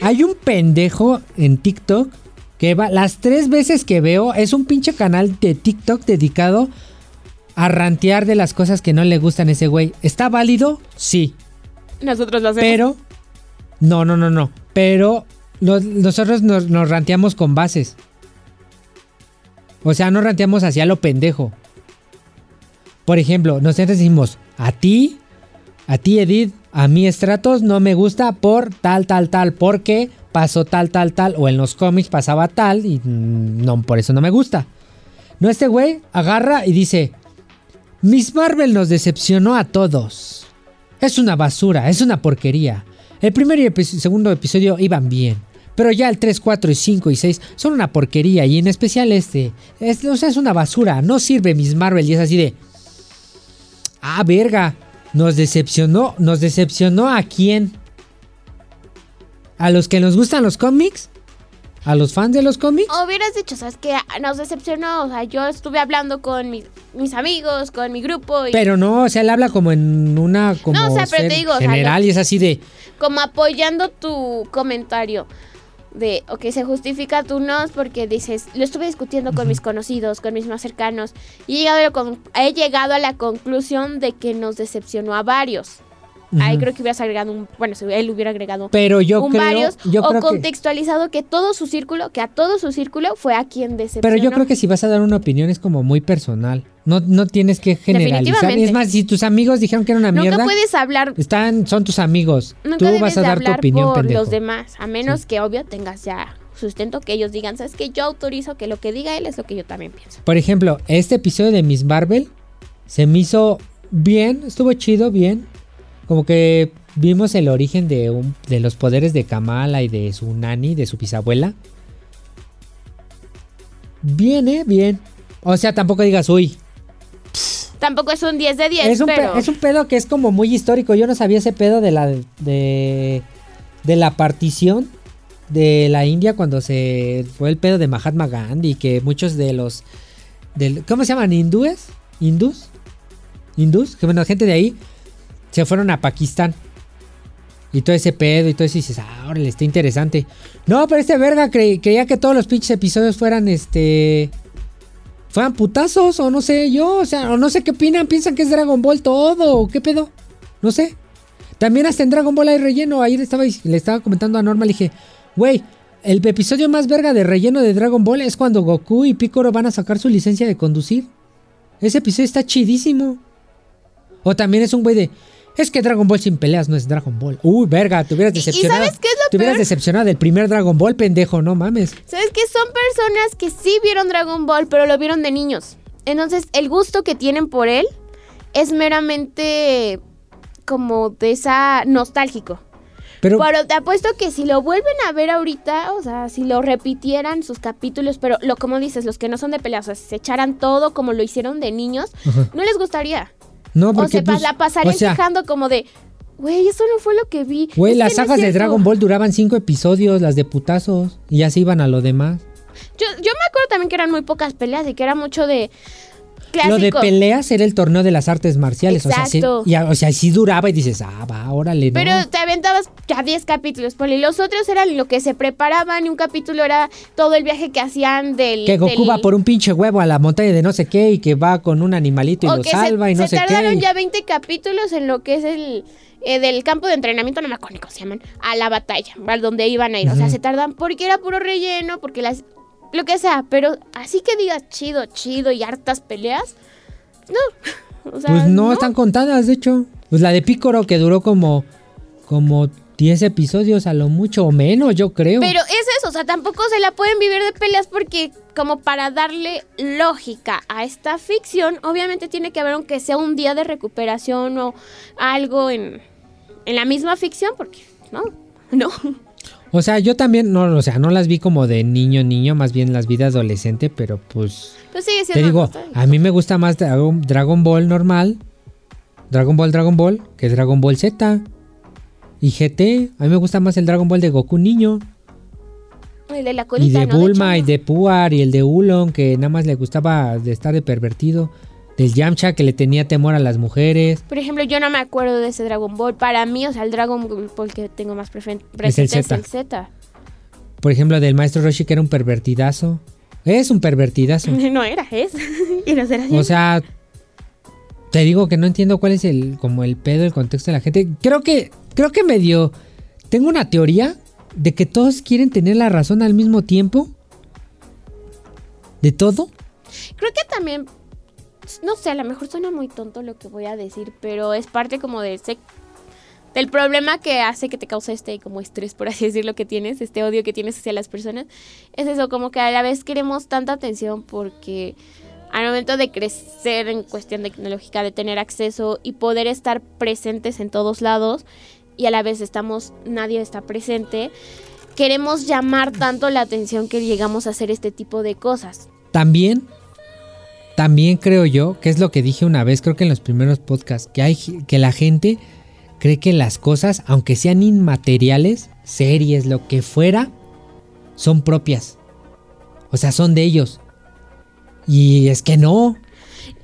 Hay un pendejo en TikTok que va, las tres veces que veo, es un pinche canal de TikTok dedicado a rantear de las cosas que no le gustan a ese güey. ¿Está válido? Sí. Nosotros lo hacemos. Pero, no, no, no, no. Pero nos- nosotros nos, nos ranteamos con bases. O sea, no ranteamos hacia lo pendejo. Por ejemplo, nosotros decimos, a ti, a ti Edith, a mí Stratos no me gusta por tal, tal, tal, porque pasó tal, tal, tal, o en los cómics pasaba tal, y no, por eso no me gusta. No, este güey agarra y dice, Miss Marvel nos decepcionó a todos. Es una basura, es una porquería. El primer y el segundo episodio iban bien. Pero ya el 3, 4 y 5 y 6 son una porquería. Y en especial este. Es, o sea, es una basura. No sirve Miss Marvel. Y es así de. Ah, verga. Nos decepcionó. ¿Nos decepcionó a quién? ¿A los que nos gustan los cómics? ¿A los fans de los cómics? Hubieras dicho, ¿sabes qué? Nos decepcionó. O sea, yo estuve hablando con mi- mis amigos, con mi grupo y Pero no, o sea, él habla como en una. Como No, o sea, pero ser te digo, o sea, general y es así de. como apoyando tu comentario. de, ok, se justifica tú no, porque dices, lo estuve discutiendo con mis conocidos, con mis más cercanos, y he llegado, he llegado a la conclusión de que nos decepcionó a varios. Ahí Ujú. creo que hubieras agregado un, bueno, si él hubiera agregado Pero yo un creo, varios, yo o creo que, contextualizado que todo su círculo, que a todo su círculo fue a quien decepcionó. pero yo creo que si vas a dar una opinión es como muy personal. No, no tienes que generalizar. Es más, si tus amigos dijeron que era una Nunca mierda, puedes hablar, están, son tus amigos. nunca Tú debes vas a dar tu opinión, por pendejo. los demás, a menos que obvio tengas ya sustento que ellos digan, sabes que yo autorizo que lo que diga él es lo que yo también pienso. Por ejemplo, este episodio de Miss Marvel se me hizo bien, estuvo chido, bien. Como que vimos el origen de, un- de los poderes de Kamala y de su nani, de su bisabuela. Bien, ¿eh? Bien. O sea, tampoco digas, uy. Tampoco es un 10 de 10, Es un, pe- pero es un pedo que es como muy histórico. Yo no sabía ese pedo de la, de, de la partición de la India cuando se fue el pedo de Mahatma Gandhi. Que muchos de los... del- ¿Cómo se llaman? ¿Hindúes? ¿Hindús? ¿Hindús? Que bueno, gente de ahí se fueron a Pakistán. Y todo ese pedo y todo eso y dices, ah, órale, está interesante. No, pero este verga cre- creía que todos los pinches episodios fueran este... Fueran putazos o no sé yo, o sea, o no sé qué opinan, piensan que es Dragon Ball todo, o qué pedo, no sé. También hasta en Dragon Ball hay relleno, ayer estaba, le estaba comentando a Norma, le dije, güey, el episodio más verga de relleno de Dragon Ball es cuando Goku y Piccolo van a sacar su licencia de conducir. Ese episodio está chidísimo. O también es un güey de, es que Dragon Ball sin peleas no es Dragon Ball. Uy, verga, te hubieras ¿Y- y decepcionado. sabes qué es lo Te hubieras peor? decepcionado del primer Dragon Ball, pendejo, no mames. ¿sabes qué? Son personas que sí vieron Dragon Ball, pero lo vieron de niños. Entonces, el gusto que tienen por él es meramente como de esa nostálgico. Pero, Pero te apuesto que si lo vuelven a ver ahorita, o sea, si lo repitieran sus capítulos, pero lo como dices, los que no son de peleas, o sea, si se echaran todo como lo hicieron de niños, no les gustaría. No, O porque se pa- pues, la pasarían o sea, quejando como de, güey, eso no fue lo que vi. Güey, las no sagas de cierto". Dragon Ball duraban cinco episodios, las de putazos, y ya se iban a lo demás. Yo, yo me acuerdo también que eran muy pocas peleas y que era mucho de clásico. Lo de peleas era el torneo de las artes marciales. O sea, sí, Exacto. y o sea, sí duraba y dices, ah, va, órale, ¿no? Pero te aventabas ya 10 capítulos, Poli. Los otros eran lo que se preparaban y un capítulo era todo el viaje que hacían del... que Goku del- va por un pinche huevo a la montaña de no sé qué y que va con un animalito y o lo salva se, y no se sé tardaron qué. ya 20 capítulos en lo que es el... eh, del campo de entrenamiento, no me acuerdo cómo se llaman, a la batalla, a donde iban a ir. O sea, se tardan porque era puro relleno, porque las... Lo que sea, pero así que digas chido, chido y hartas peleas, no. O sea, Pues no, están contadas, de hecho. Pues la de Picoro que duró como, como 10 episodios a lo mucho o menos, yo creo. Pero es eso, o sea, tampoco se la pueden vivir de peleas porque como para darle lógica a esta ficción, obviamente tiene que haber aunque sea un día de recuperación o algo en, en la misma ficción, porque no, no. O sea, yo también, no, o sea, no las vi como de niño, niño, más bien las vi de adolescente, pero pues Pues sigue Te siendo digo, nostálgico. a mí me gusta más Dragon, Dragon Ball normal, Dragon Ball, Dragon Ball, que Dragon Ball Z y GT. A mí me gusta más el Dragon Ball de Goku niño El de la y colita, de ¿no? Bulma y de Puar y el de Ulon, que nada más le gustaba de estar de pervertido. Del Yamcha, que le tenía temor a las mujeres. Por ejemplo, yo no me acuerdo de ese Dragon Ball. Para mí, o sea, el Dragon Ball que tengo más presente es Z. el Z. Por ejemplo, del maestro Roshi, que era un pervertidazo. Es un pervertidazo. No era, es. y no será. O sea, te digo que no entiendo cuál es el como el pedo, el contexto de la gente. Creo que creo que medio tengo una teoría de que todos quieren tener la razón al mismo tiempo. De todo. Creo que también, no sé, a lo mejor suena muy tonto lo que voy a decir, pero es parte como de ese, del problema que hace que te cause este como estrés, por así decirlo, que tienes, este odio que tienes hacia las personas. Es eso, como que a la vez queremos tanta atención porque al momento de crecer en cuestión tecnológica, de tener acceso y poder estar presentes en todos lados y a la vez estamos, nadie está presente, queremos llamar tanto la atención que llegamos a hacer este tipo de cosas. También, también creo yo, que es lo que dije una vez, creo que en los primeros podcasts, que hay que la gente cree que las cosas, aunque sean inmateriales, series, lo que fuera, son propias. O sea, son de ellos. Y es que no,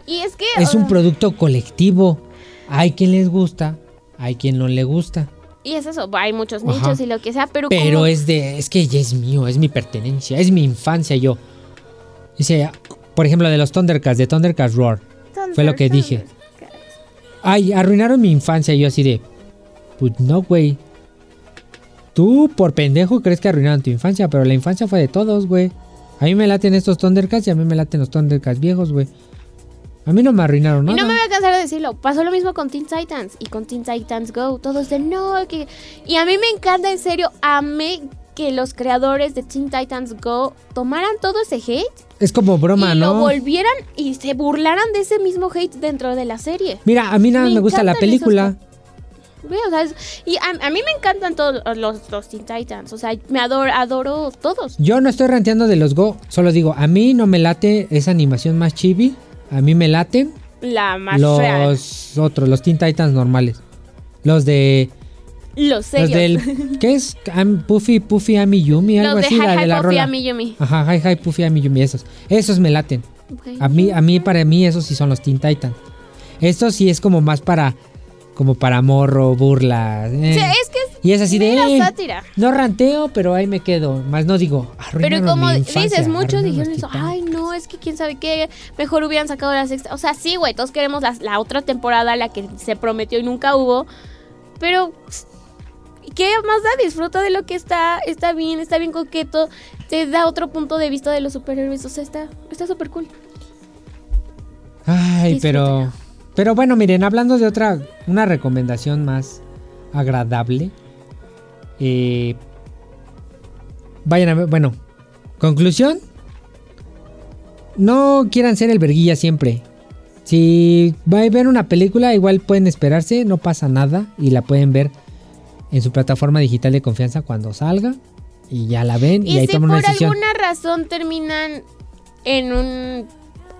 Y es que... es un producto colectivo. Hay quien les gusta, hay quien no le gusta. Y es eso, hay muchos Ajá. nichos y lo que sea, pero, Pero es de, es que ya es mío, es mi pertenencia, es mi infancia yo. Dice, por ejemplo, de los Thundercats, de Thundercats Roar. fue lo que dije. Ay, arruinaron mi infancia. Y yo así de, pues no, güey. Tú por pendejo crees que arruinaron tu infancia, pero la infancia fue de todos, güey. A mí me laten estos Thundercats y a mí me laten los Thundercats viejos, güey. A mí no me arruinaron Y nada. no me voy a cansar de decirlo. Pasó lo mismo con Teen Titans y con Teen Titans Go. Todos de no, que. Y a mí me encanta, en serio, amé que los creadores de Teen Titans Go tomaran todo ese hate Es como broma, y lo ¿no? volvieran y se burlaran de ese mismo hate dentro de la serie. Mira, a mí nada Me me, gusta la película. O sea, es- y a, a mí me encantan todos los, los Teen Titans. O sea, me adoro, adoro todos. Yo no estoy ranteando de los Go, solo digo, a mí no me late esa animación más chibi. A mí me laten La más real. los otros, los Teen Titans normales. Los de. Los Los serios. del. ¿Qué es? Puffy, Puffy, Ami Yumi, algo Los de así, la Hi de Hi la Puffy rola. Ami Yumi. Ajá, Hi Hi Puffy, Ami Yumi, esos. Esos me laten. A mí, a mí, para mí, esos sí son los Teen Titans. Esto sí es como más para. Como para morro, burla. eh. O sea, es que es y es así de. eh, sátira. no ranteo, pero ahí me quedo. Más no digo. Pero como mi infancia, dices, muchos dijeron los eso. Ay, no, es que quién sabe qué. Mejor hubieran sacado la sexta. O sea, sí, güey, todos queremos la, la otra temporada, la que se prometió y nunca hubo. Pero, ¿qué más da? Disfruta de lo que está. Está bien, está bien coqueto. Te da otro punto de vista de los superhéroes. O sea, está está súper cool. Ay, pero. Disfrútalo. Pero bueno, miren, hablando de otra. Una recomendación más agradable. eh, vayan a ver. Bueno, conclusión. No quieran ser el verguilla siempre. Si va a ver una película, igual pueden esperarse, no pasa nada. Y la pueden ver en su plataforma digital de confianza cuando salga. Y ya la ven y, Y ahí si toman por una decisión. alguna razón terminan en un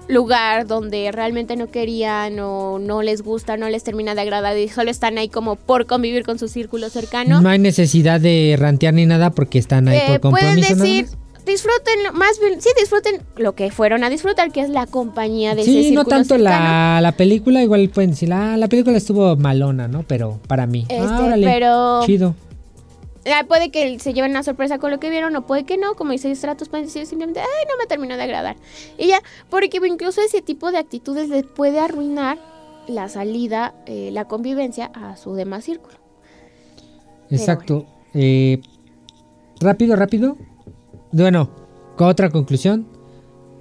lugar donde realmente no querían o no les gusta, no les termina de agradar y solo están ahí como por convivir con su círculo cercano, No hay necesidad de rantear ni nada porque están ahí eh, por pueden compromiso. nada decir. Disfruten, más bien, sí disfruten lo que fueron a disfrutar, que es la compañía de Sí, no tanto la, la película, igual pueden decir, ah, la película estuvo malona, ¿no? Pero para mí, Este, ah, órale, pero chido. ah, puede que se lleven una sorpresa con lo que vieron o puede que no, como dice Stratos pueden decir simplemente, ay, no me terminó de agradar. Y ya, porque incluso ese tipo de actitudes les puede arruinar la salida, eh, la convivencia a su demás círculo. Exacto. Eh, rápido, rápido. Bueno, otra conclusión.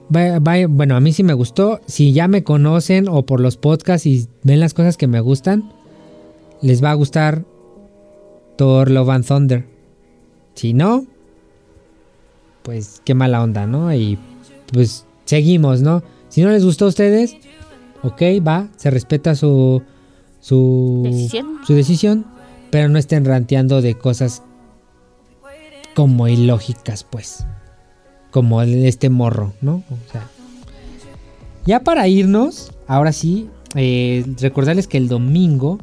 Bueno, a mí sí me gustó. Si ya me conocen o por los podcasts y ven las cosas que me gustan, les va a gustar Thor Love and Thunder. Si no, pues qué mala onda, ¿no? Y pues seguimos, ¿no? Si no les gustó a ustedes, ok, va, se respeta su su Decisión. su decisión, pero no estén ranteando de cosas como ilógicas, pues. Como este morro, ¿no? O sea. Ya para irnos, ahora sí, eh, recordarles que el domingo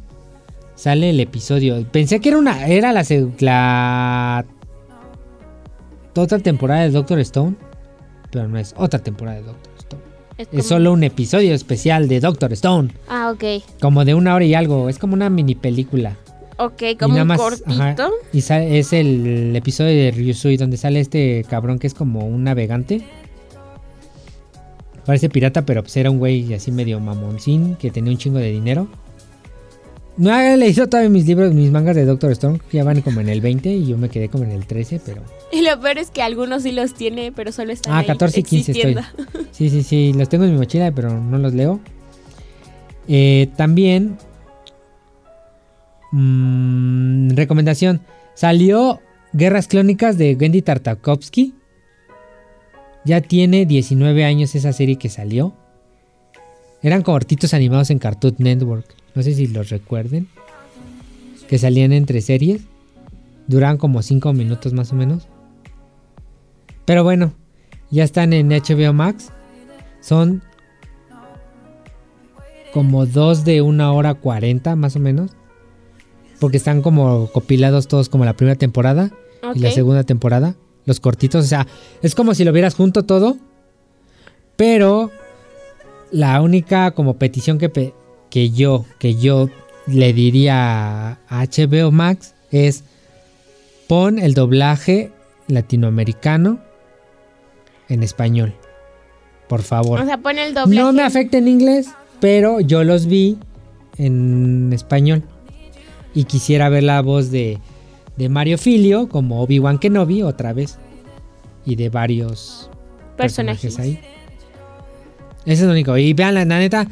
sale el episodio. Pensé que era una. Era la, la otra temporada de Doctor Stone. Pero no es otra temporada de Doctor Stone. Es Es solo un episodio especial de Doctor Stone. Ah, ok. Como de una hora y algo. Es como una mini película. Ok, como un más, cortito. ajá, y sale- es el episodio de Ryusui donde sale este cabrón que es como un navegante. Parece pirata, pero pues era un güey así medio mamoncín que tenía un chingo de dinero. No he leído todavía mis libros, mis mangas de Doctor Stone, que ya van como en el 20 y yo me quedé como en el 13, pero... Y lo peor es que algunos sí los tiene, pero solo están Ah, ahí 14 y 15 estoy. Sí, sí, sí, los tengo en mi mochila, pero no los leo. Eh, también, mm, recomendación, salió Guerras Clónicas de Wendy Tartakovsky. Ya tiene 19 años esa serie que salió. Eran cortitos animados en Cartoon Network. No sé si los recuerden. Que salían entre series. Duraban como 5 minutos más o menos. Pero bueno, ya están en HBO Max. Son como dos de una hora 40 más o menos. Porque están como copilados todos como la primera temporada y la segunda temporada. Los cortitos, o sea, es como si lo vieras junto todo. Pero la única como petición que, pe- que yo, que yo le diría a HBO Max es pon el doblaje latinoamericano en español. Por favor. O sea, pon el doblaje. No me afecta en inglés, pero yo los vi en español. Y quisiera ver la voz de, de Mario Filio como Obi-Wan Kenobi otra vez. Y de varios personajes, Personajes. ahí. Ese es lo único. Y vean, la neta,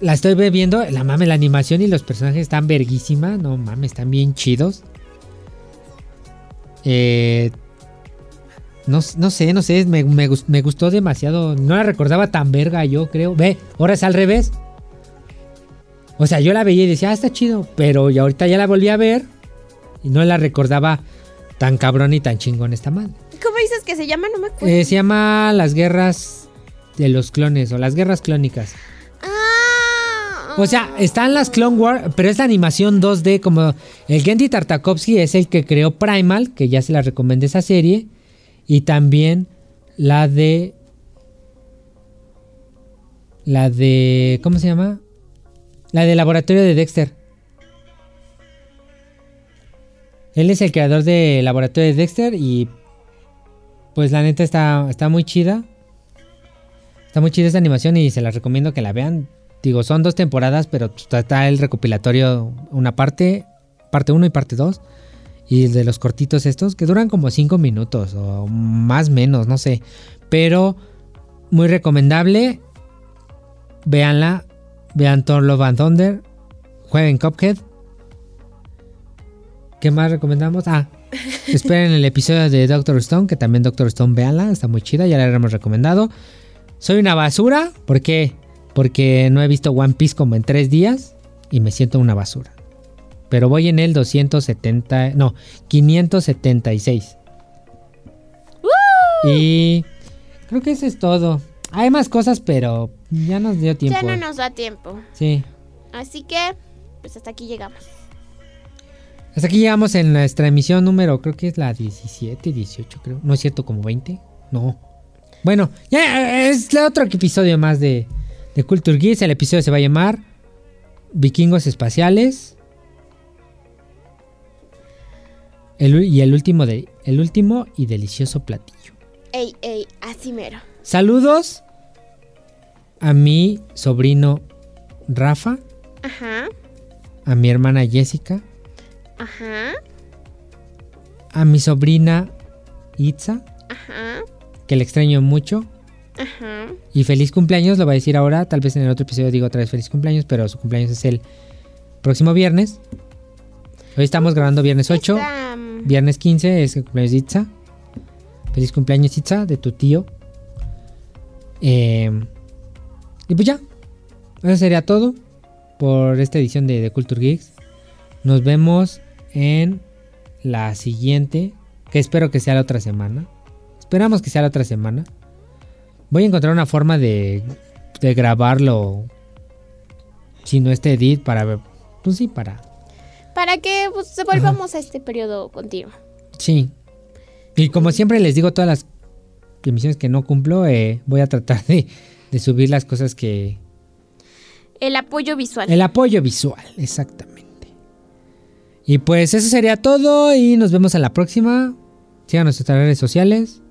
la estoy viendo. La mame, la animación y los personajes están verguísima. No mames, están bien chidos. Eh, no, no sé, no sé, me, me me gustó demasiado. No la recordaba tan verga, yo creo. Ve, ahora es al revés. O sea, yo la veía y decía, ah, está chido. Pero y ahorita ya la volví a ver. Y no la recordaba tan cabrón y tan chingón esta madre. ¿Cómo dices que se llama? No me acuerdo. Eh, se llama Las Guerras de los Clones o Las Guerras Clónicas. Ah. O sea, están las Clone Wars, pero es la animación 2D como el Gendy Tartakovsky es el que creó Primal, que ya se la recomendé esa serie, y también la de la de ¿cómo se llama? La de Laboratorio de Dexter. Él es el creador de Laboratorio de Dexter y pues la neta está, está muy chida. Está muy chida esta animación y se la recomiendo que la vean. Digo, son dos temporadas, pero está, está el recopilatorio, una parte, parte 1 y parte 2. Y de los cortitos estos, que duran como 5 minutos o más menos, no sé. Pero muy recomendable. Véanla. Vean Thor Love and Thunder. Jueguen Cuphead. ¿Qué más recomendamos? Ah, esperen el episodio de Doctor Stone, que también Doctor Stone, véanla, está muy chida, ya la hemos recomendado. Soy una basura, ¿por qué? Porque no he visto One Piece como en tres días y me siento una basura. Pero voy en el 270, no, 576. Y creo que eso es todo. Hay más cosas, pero ya nos dio tiempo. Ya no nos da tiempo. Sí. Así que, pues hasta aquí llegamos. Hasta aquí llegamos en nuestra emisión número, creo que es la 17, 18, creo. No es cierto, como 20. No. Bueno, ya es el otro episodio más de, de Culture Geeks. El episodio se va a llamar Vikingos Espaciales. El y el último, de, el último y delicioso platillo. Ey, ey, así mero. Saludos a mi sobrino Rafa, Ajá, a mi hermana Jessica, ajá, a mi sobrina Itza, ajá, que le extraño mucho. ajá. Y feliz cumpleaños, lo voy a decir ahora. Tal vez en el otro episodio digo otra vez feliz cumpleaños, pero su cumpleaños es el próximo viernes. Hoy estamos grabando viernes 8. Está, mm, Viernes 15 es el cumpleaños de Itza. Feliz cumpleaños, Itza, de tu tío. Eh, y pues ya. Eso sería todo por esta edición de, Culture Geeks. Nos vemos en la siguiente, que espero que sea la otra semana. Esperamos que sea la otra semana. Voy a encontrar una forma de, de grabarlo. Si no este edit, para ver. Pues sí, para. Para que pues, volvamos a este periodo continuo. Sí. Y como siempre les digo, todas las emisiones que no cumplo, eh, voy a tratar de, de subir las cosas que... El apoyo visual. El apoyo visual, exactamente. Y pues eso sería todo y nos vemos en la próxima. Sigan nuestras redes sociales.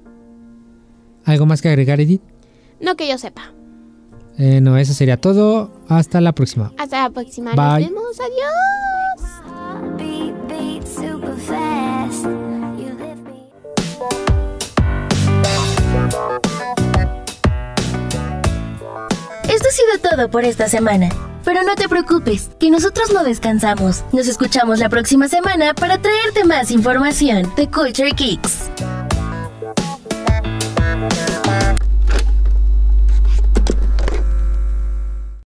¿Algo más que agregar, Edith? No que yo sepa. Eh, no, eso sería todo. Hasta la próxima. Hasta la próxima. Bye. Nos vemos. Adiós. Esto ha sido todo por esta semana. Pero no te preocupes, que nosotros no descansamos. Nos escuchamos la próxima semana para traerte más información de Culture Kicks.